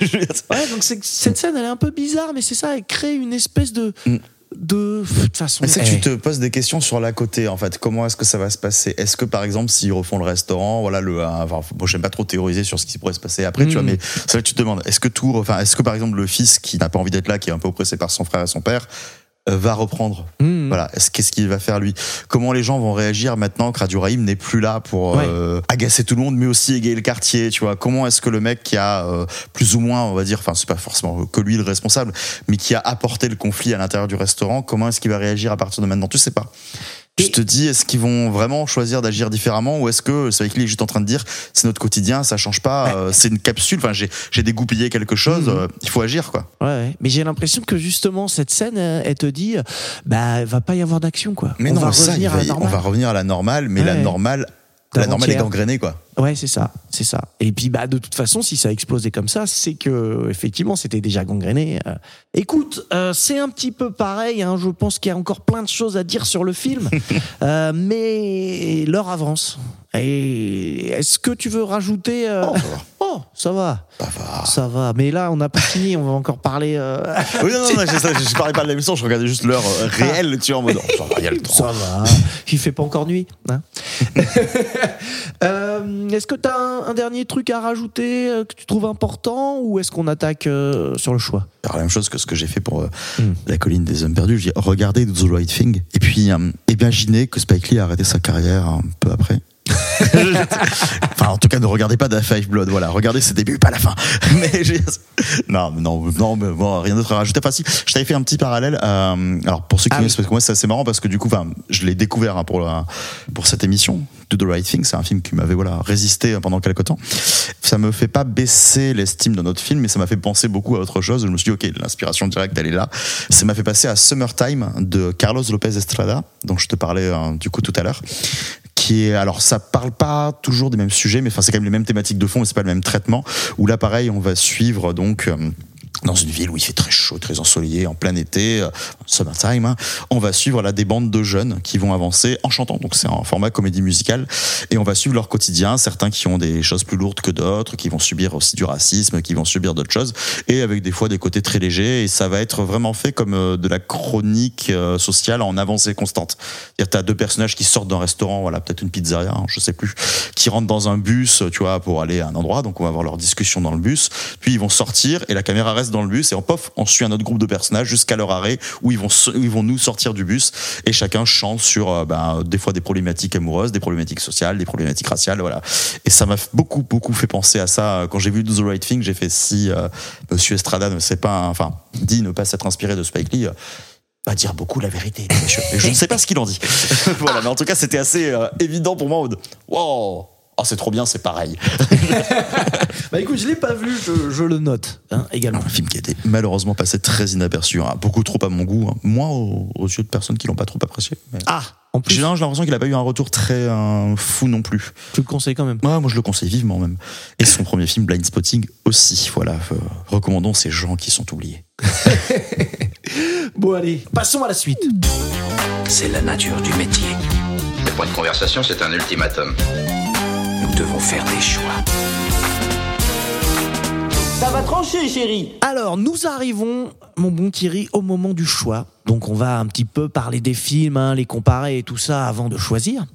Ouais, donc cette scène, elle est un peu bizarre, mais c'est ça, elle crée une espèce de. Mm. de. De toute façon. Mais c'est que eh, tu te poses des questions sur la côté en fait? Comment est-ce que ça va se passer? Est-ce que par exemple s'ils refont le restaurant, voilà le, enfin, moi j'aime pas trop théoriser sur ce qui pourrait se passer après, tu vois, Mhm. mais c'est vrai que tu te demandes, est-ce que tout, enfin, est-ce que par exemple le fils qui n'a pas envie d'être là, qui est un peu oppressé par son frère et son père, va reprendre. Mm, Voilà, est-ce qu'est-ce qu'il va faire lui? Comment les gens vont réagir maintenant que Radio Raïm n'est plus là pour euh, agacer tout le monde, mais aussi égayer le quartier Tu vois, comment est-ce que le mec qui a euh, plus ou moins, on va dire, enfin c'est pas forcément que lui le responsable, mais qui a apporté le conflit à l'intérieur du restaurant, comment est-ce qu'il va réagir à partir de maintenant? Tu sais pas. Je te dis, est-ce qu'ils vont vraiment choisir d'agir différemment ou est-ce que c'est avec lui est juste en train de dire c'est notre quotidien, ça change pas, euh, c'est une capsule. Enfin, j'ai dégoupillé quelque chose, Mhm. euh, il faut agir quoi. Ouais, ouais. Mais j'ai l'impression que justement, cette scène, euh, elle te dit, bah, va pas y avoir d'action, quoi. Mais on non, va ça, revenir va- à la on normale. va revenir à la normale, mais la normale, la normale est gangrénée quoi. Ouais, c'est ça, c'est ça. Et puis, bah, de toute façon, si ça a explosé comme ça, c'est que effectivement, c'était déjà gangréné. Euh, Écoute, euh, c'est un petit peu pareil. Hein, je pense qu'il y a encore plein de choses à dire sur le film, Euh, mais l'heure avance. Et est-ce que tu veux rajouter Oh, ça va. oh, ça va. Ça va. Ça va. Mais là, on n'a pas fini. On va encore parler. Oui, non, non, non, je, je, parlais pas de la mission, je regardais juste l'heure euh, réelle, tu vois, en mode, oh, ça va, il y a le temps. Ça va. Il fait pas encore nuit. hein. Euh, est-ce que tu as un, un dernier truc à rajouter euh, que tu trouves important ou est-ce qu'on attaque euh, sur le choix? Faire la même chose que ce que j'ai fait pour Hmm. la colline des hommes perdus. Je dis regardez The Right Thing et puis imaginez que Spike Lee a arrêté sa carrière un peu après. enfin, en tout cas, ne regardez pas The Five Blood. Voilà, regardez ses débuts, pas la fin. Mais non, non, non, mais bon, rien d'autre à rajouter. Enfin, si, je t'avais fait un petit parallèle. euh, alors, pour ceux qui Ah connaissent, oui. parce que moi, c'est assez marrant parce que du coup, enfin, je l'ai découvert hein, pour la- pour cette émission. Do the Right Thing, c'est un film qui m'avait voilà résisté pendant quelques temps. Ça me fait pas baisser l'estime de notre film, mais ça m'a fait penser beaucoup à autre chose. Je me suis dit, ok, l'inspiration directe, elle est là. Ça m'a fait passer à Summertime de Carlos Lopez Estrada, dont je te parlais euh, du coup tout à l'heure qui est alors ça parle pas toujours des mêmes sujets mais enfin c'est quand même les mêmes thématiques de fond mais c'est pas le même traitement. Où là pareil on va suivre donc euh, dans une ville où il fait très chaud, très ensoleillé, en plein été, euh, summertime, hein, on va suivre là des bandes de jeunes qui vont avancer en chantant. Donc c'est un format comédie musicale et on va suivre leur quotidien. Certains qui ont des choses plus lourdes que d'autres, qui vont subir aussi du racisme, qui vont subir d'autres choses et avec des fois des côtés très légers. Et ça va être vraiment fait comme euh, de la chronique euh, sociale en avancée constante. C'est-à-dire t'as deux personnages qui sortent d'un restaurant, voilà peut-être une pizzeria, hein, je sais plus, qui rentrent dans un bus, tu vois, pour aller à un endroit. Donc on va avoir leur discussion dans le bus. Puis ils vont sortir et la caméra reste dans le bus et en pof, on suit un autre groupe de personnages jusqu'à leur arrêt où ils vont ils vont nous sortir du bus et chacun chante sur euh, ben, des fois des problématiques amoureuses, des problématiques sociales, des problématiques raciales, voilà. Et ça m'a beaucoup beaucoup fait penser à ça quand j'ai vu Do the Right Thing. J'ai fait si euh, Monsieur Estrada ne sait pas, enfin dit ne pas s'être inspiré de Spike Lee. euh, va dire beaucoup la vérité. Et je ne sais pas ce qu'il en dit. voilà, mais en tout cas, c'était assez évident pour moi. Wow, oh, c'est trop bien, c'est pareil. Bah écoute, je l'ai pas vu, je, je le note hein, également. Un film qui a été malheureusement passé très inaperçu, hein, beaucoup trop à mon goût, hein. moins aux, aux yeux de personnes qui l'ont pas trop apprécié. mais- Ah, en plus, j'ai l'impression qu'il a pas eu un retour très euh, fou non plus. tu le conseilles quand même. Ouais, moi, je le conseille vivement même. Et son premier film, Blind Spotting, aussi. Voilà, euh, recommandons ces gens qui sont oubliés. Bon allez, passons à la suite. C'est la nature du métier. Le point de conversation, c'est un ultimatum. Nous devons faire des choix. Ça va trancher, chérie. Alors, nous arrivons, mon bon Thierry, au moment du choix. Donc, on va un petit peu parler des films, hein, les comparer et tout ça avant de choisir.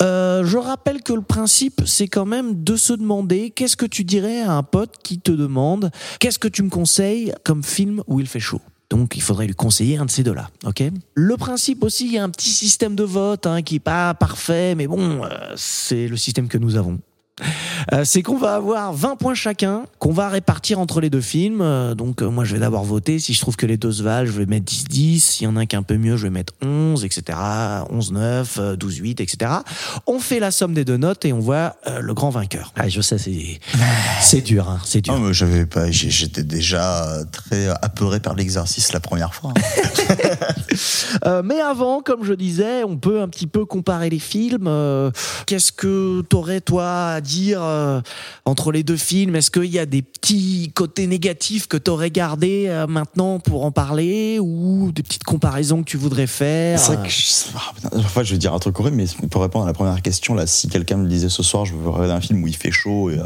Euh, je rappelle que le principe, c'est quand même de se demander qu'est-ce que tu dirais à un pote qui te demande qu'est-ce que tu me conseilles comme film où il fait chaud? Donc, il faudrait lui conseiller un de ces deux-là, Le principe aussi, il y a un petit système de vote hein, qui est pas parfait, mais bon, euh, c'est le système que nous avons. Euh, c'est qu'on va avoir 20 points chacun, qu'on va répartir entre les deux films. Euh, donc, euh, moi, je vais d'abord voter. Si je trouve que les deux se valent, je vais mettre 10-10. S'il y en a un qui est un peu mieux, je vais mettre 11, etc. 11-9, euh, 12-8, etc. On fait la somme des deux notes et on voit euh, le grand vainqueur. Ah, je sais, c'est, c'est dur, hein, c'est dur. Non, mais j'avais pas, j'étais déjà très apeuré par l'exercice la première fois. Euh, mais avant, comme je disais, on peut un petit peu comparer les films. Euh, Qu'est-ce que t'aurais toi à dire euh, entre les deux films Est-ce qu'il y a des petits côtés négatifs que t'aurais gardés euh, maintenant pour en parler ou des petites comparaisons que tu voudrais faire? C'est vrai que je, ah, putain, parfois, je vais dire un truc horrible, mais pour répondre à la première question, là, si quelqu'un me disait ce soir, je veux regarder un film où il fait chaud et euh,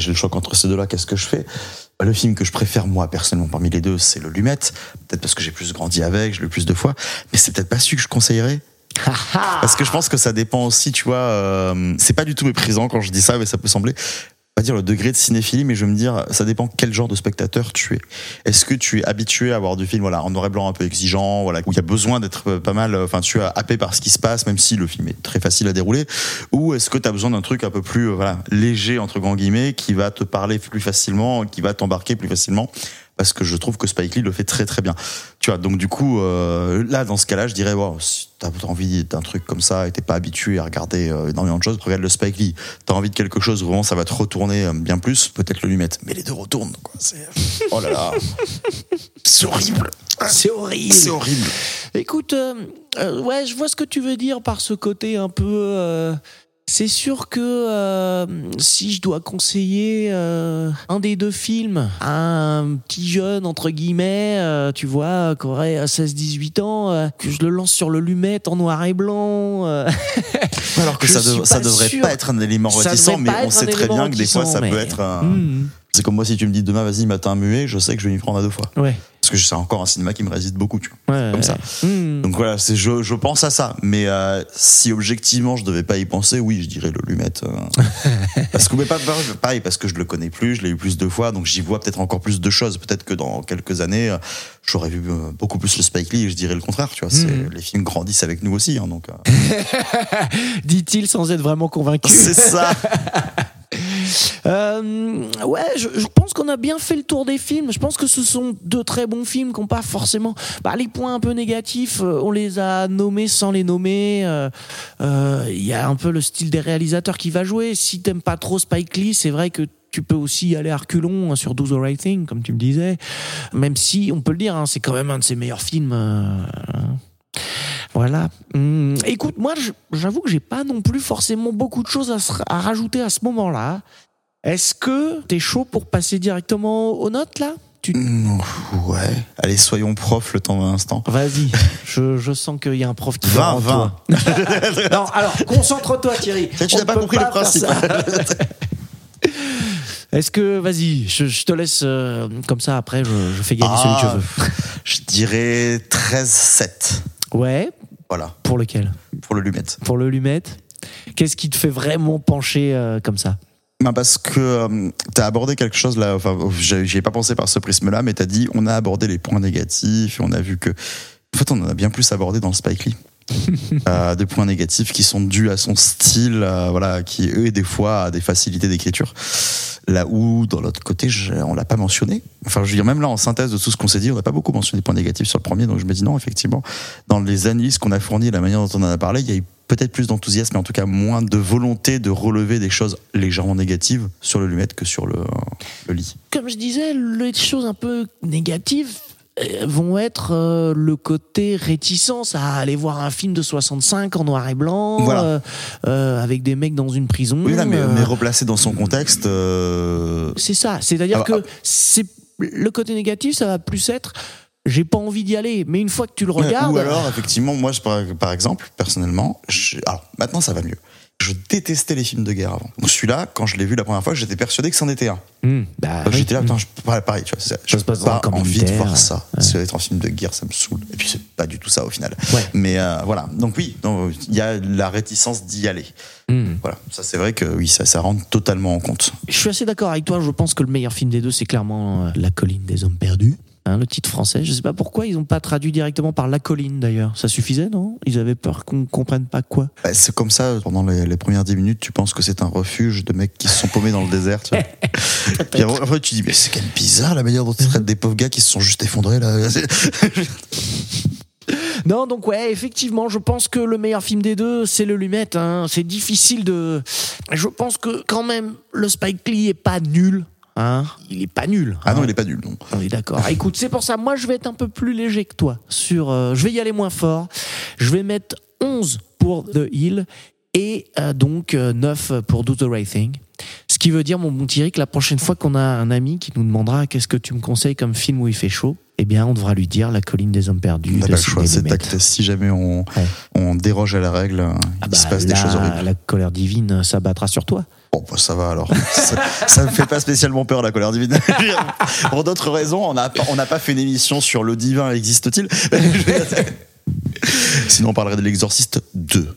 j'ai le choix entre ces deux-là, qu'est-ce que je fais? Bah, Le film que je préfère, moi, personnellement, parmi les deux, c'est Le Lumette. Peut-être parce que j'ai plus grandi avec, je l'ai plus de fois, mais c'est peut-être pas celui que je conseillerais. Parce que je pense que ça dépend aussi, tu vois. euh, c'est pas du tout méprisant quand je dis ça, mais ça peut sembler. Pas dire le degré de cinéphilie, mais je veux me dire, ça dépend quel genre de spectateur tu es. Est-ce que tu es habitué à voir du film, voilà, en noir et blanc un peu exigeant, voilà, où il y a besoin d'être euh, pas mal, euh, enfin, tu es happé par ce qui se passe, même si le film est très facile à dérouler, ou est-ce que tu as besoin d'un truc un peu plus, euh, voilà, léger entre grands guillemets, qui va te parler plus facilement, qui va t'embarquer plus facilement parce que je trouve que Spike Lee le fait très très bien. Tu vois, donc du coup, euh, là, dans ce cas-là, je dirais, wow, si t'as envie d'un truc comme ça et t'es pas habitué à regarder euh, énormément de choses, regarde le Spike Lee. T'as envie de quelque chose où vraiment ça va te retourner euh, bien plus, peut-être le lui mettre. Mais les deux retournent, quoi. Oh là là. C'est horrible. C'est horrible. C'est horrible. Écoute, euh, ouais, je vois ce que tu veux dire par ce côté un peu c'est sûr que euh, si je dois conseiller euh, un des deux films à un petit jeune, entre guillemets, euh, tu vois, qui aurait 16-18 ans, que je le lance sur le lumette en noir et blanc. Alors que ça, dev- ça devrait sûr. pas être un élément réticent, mais on sait très bien que des fois ça peut être un. C'est comme moi si tu me dis demain, vas-y, matin muet, je sais que je vais m'y prendre à deux fois. ouais. Parce que c'est encore un cinéma qui me résiste beaucoup, tu vois. ouais, Comme ça. Hmm. Donc voilà, c'est je, je pense à ça. Mais euh, si objectivement je devais pas y penser, oui, je dirais le Lumette. euh. parce que mais pas pareil, parce que je le connais plus, je l'ai eu plus de fois, donc j'y vois peut-être encore plus de choses. Peut-être que dans quelques années, euh, j'aurais vu beaucoup plus le Spike Lee et je dirais le contraire. Tu vois, Mhm. les films grandissent avec nous aussi, hein, donc Dit-il sans être vraiment convaincu. c'est ça. Euh, ouais, je, pense qu'on a bien fait le tour des films. Je pense que ce sont deux très bons films qui n'ont pas forcément. Bah, les points un peu négatifs, euh, on les a nommés sans les nommer. Euh, Il y a un peu le style des réalisateurs qui va jouer. Si t'aimes pas trop Spike Lee, c'est vrai que tu peux aussi aller à reculons hein, sur Do the Right Thing, comme tu me disais. Même si, on peut le dire, hein, c'est quand même un de ses meilleurs films. euh, voilà. Hum, écoute, moi, j'avoue que j'ai pas non plus forcément beaucoup de choses à, se- à rajouter à ce moment-là. Est-ce que t'es chaud pour passer directement aux notes là? Tu... Mm, Ouais. Allez, soyons profs le temps d'un instant. Vas-y, je, je sens qu'il y a un prof qui dort 20, en toi. non, alors concentre-toi Thierry. Ça, tu n'as pas compris le principe. Est-ce que, vas-y, je, je te laisse euh, comme ça après, je, je fais gagner celui que Ah, je veux. Je dirais 13-7. Ouais, Voilà, pour lequel pour le Lumette. Pour le lumette Qu'est-ce qui te fait vraiment pencher euh, comme ça Ben parce que tu as abordé quelque chose là, enfin, j'ai j'y ai pas pensé par ce prisme-là, mais tu as dit on a abordé les points négatifs et on a vu que. En fait, on en a bien plus abordé dans le Spike Lee. Euh, des points négatifs qui sont dus à son style, euh, voilà, qui eux, des fois, a des facilités d'écriture. Là où, dans l'autre côté, je- on l'a pas mentionné. Enfin, je veux dire, même là, en synthèse de tout ce qu'on s'est dit, on n'a pas beaucoup mentionné les points négatifs sur le premier, donc je me dis non, effectivement, dans les analyses qu'on a fournies, la manière dont on en a parlé, il y a eu peut-être plus d'enthousiasme, mais en tout cas moins de volonté de relever des choses légèrement négatives sur le lumette que sur le, le lit. Comme je disais, les choses un peu négatives euh, vont être euh, le côté réticence à aller voir un film de 65 en noir et blanc Voilà. euh, euh, avec des mecs dans une prison. Oui, là, mais, euh, mais replacé dans son contexte, euh, C'est ça. C'est-à-dire Ah bah, que c'est le côté négatif, ça va plus être j'ai pas envie d'y aller, mais une fois que tu le regardes, Ou alors, effectivement, moi, je, par, par exemple, personnellement, je- alors maintenant ça va mieux. Je détestais les films de guerre avant. Donc celui-là, quand je l'ai vu la première fois, j'étais persuadé que c'en était un. Hmm, bah, oui. J'étais là, putain, je, pareil, tu vois, ça. Dans un pas envie de voir ça. ouais. C'est être un film de guerre, ça me saoule. Et puis c'est pas du tout ça au final. Ouais. Mais euh, voilà. Donc oui, il y a la réticence d'y aller. Hmm. Voilà. Ça c'est vrai que oui, ça, ça rentre totalement en compte. Je suis assez d'accord avec toi. Je pense que le meilleur film des deux, c'est clairement euh, La colline des hommes perdus. Hein, le titre français. Je sais pas pourquoi ils n'ont pas traduit directement par La colline d'ailleurs. Ça suffisait, non? Ils avaient peur qu'on comprenne pas quoi. Bah, c'est comme ça, pendant les, les premières 10 minutes, tu penses que c'est un refuge de mecs qui se sont paumés dans le désert. Tu vois. Puis après, tu dis, mais c'est quand même bizarre la manière dont ils traitent des pauvres gars qui se sont juste effondrés là. Non, donc ouais, effectivement, je pense que le meilleur film des deux, c'est le Lumette. Hein. C'est difficile de. Je pense que quand même, le Spike Lee est pas nul. Hein il est pas nul. Ah non, hein. il est pas nul, non. On est d'accord. Ah, Écoute, c'est pour ça, moi je vais être un peu plus léger que toi. Sur, euh, je vais y aller moins fort. Je vais mettre 11 pour The Hill et euh, donc euh, 9 pour Do the Right Thing. Ce qui veut dire, mon bon Thierry, que la prochaine fois qu'on a un ami qui nous demandera qu'est-ce que tu me conseilles comme film où il fait chaud, eh bien, on devra lui dire La colline des hommes perdus. On n'a pas le choix, c'est acté. Si jamais on, Ouais. on déroge à la règle, Ah il bah, se passe des la- choses horribles. La colère divine s'abattra sur toi. Bon, bah, ça va alors. ça, me fait pas spécialement peur la colère divine. Pour d'autres raisons, on n'a pas, on pas fait une émission sur le divin existe-t-il? Sinon, on parlerait de l'exorciste 2.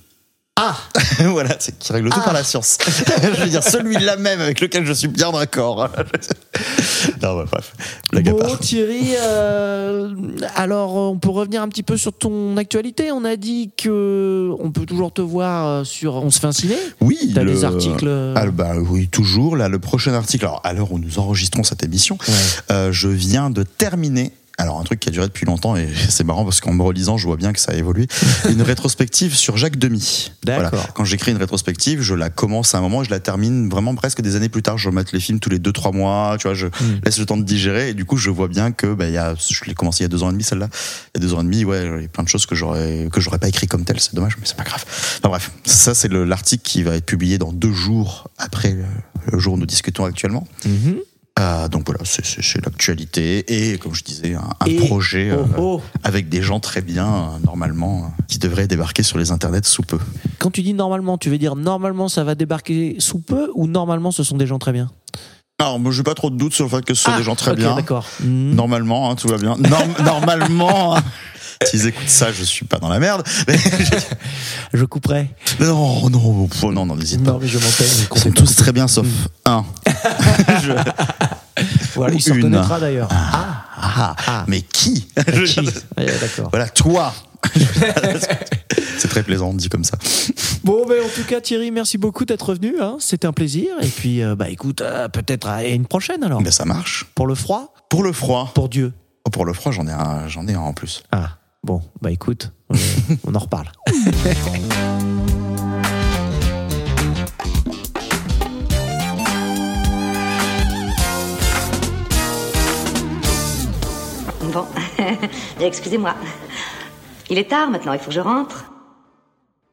Ah voilà, c'est qui règle tout par la science. je veux dire, celui-là même avec lequel je suis bien d'accord. non, ouais, bref, blague à Bon, part. Thierry, euh, alors on peut revenir un petit peu sur ton actualité. On a dit que on peut toujours te voir euh, sur On se fait un ciné. Oui, T'as le- des articles. euh, Ah, bah, oui, toujours. Là, le prochain article, alors à l'heure où nous enregistrons cette émission, Ouais. euh, je viens de terminer alors un truc qui a duré depuis longtemps et c'est marrant parce qu'en me relisant, je vois bien que ça a évolué. Une rétrospective sur Jacques Demy. D'accord. Quand j'écris une rétrospective, je la commence à un moment et je la termine vraiment presque des années plus tard. Je remets les films tous les 2-3 mois, tu vois, je laisse le temps de digérer et du coup, je vois bien que bah, il y a, je l'ai commencé il y a deux ans et demi celle-là. Il y a deux ans et demi, ouais, il y a plein de choses que j'aurais que j'aurais pas écrit comme tel. C'est dommage, mais c'est pas grave. Enfin bref, ça c'est le- l'article qui va être publié dans deux jours après le, le jour où nous discutons actuellement. Mhm. Euh, donc voilà, c'est- l'actualité et comme je disais, un, un Et- projet euh, Oh, oh. avec des gens très bien, euh, normalement, euh, qui devraient débarquer sur les internets sous peu. Quand tu dis normalement, tu veux dire normalement ça va débarquer sous peu ou normalement ce sont des gens très bien? Alors, moi, j'ai pas trop de doutes sur le fait que ce sont Ah, des gens très ok, bien. d'accord. Normalement, hein, tout va bien. Norm- normalement, hein, s'ils écoutent ça, je suis pas dans la merde. Mais Je couperai. non, non, non, non, n'hésite pas. Non, mais je m'entends. Ils sont tous très bien, sauf un. Voilà, Ou il s'en une. reconnaîtra d'ailleurs. Ah, ah, Ah. mais qui Qui Ouais, D'accord. Voilà, toi. C'est très plaisant, dit comme ça. Bon, ben, en tout cas, Thierry, merci beaucoup d'être venu. Hein. C'était un plaisir. Et puis, euh, bah, écoute, euh, peut-être à une prochaine alors. Ben, ça marche. Pour le froid? Pour le froid. Pour Dieu. Oh, pour le froid, j'en ai un, j'en ai un en plus. Ah, bon, bah écoute, euh, on en reparle. Bon, excusez-moi. Il est tard maintenant, il faut que je rentre.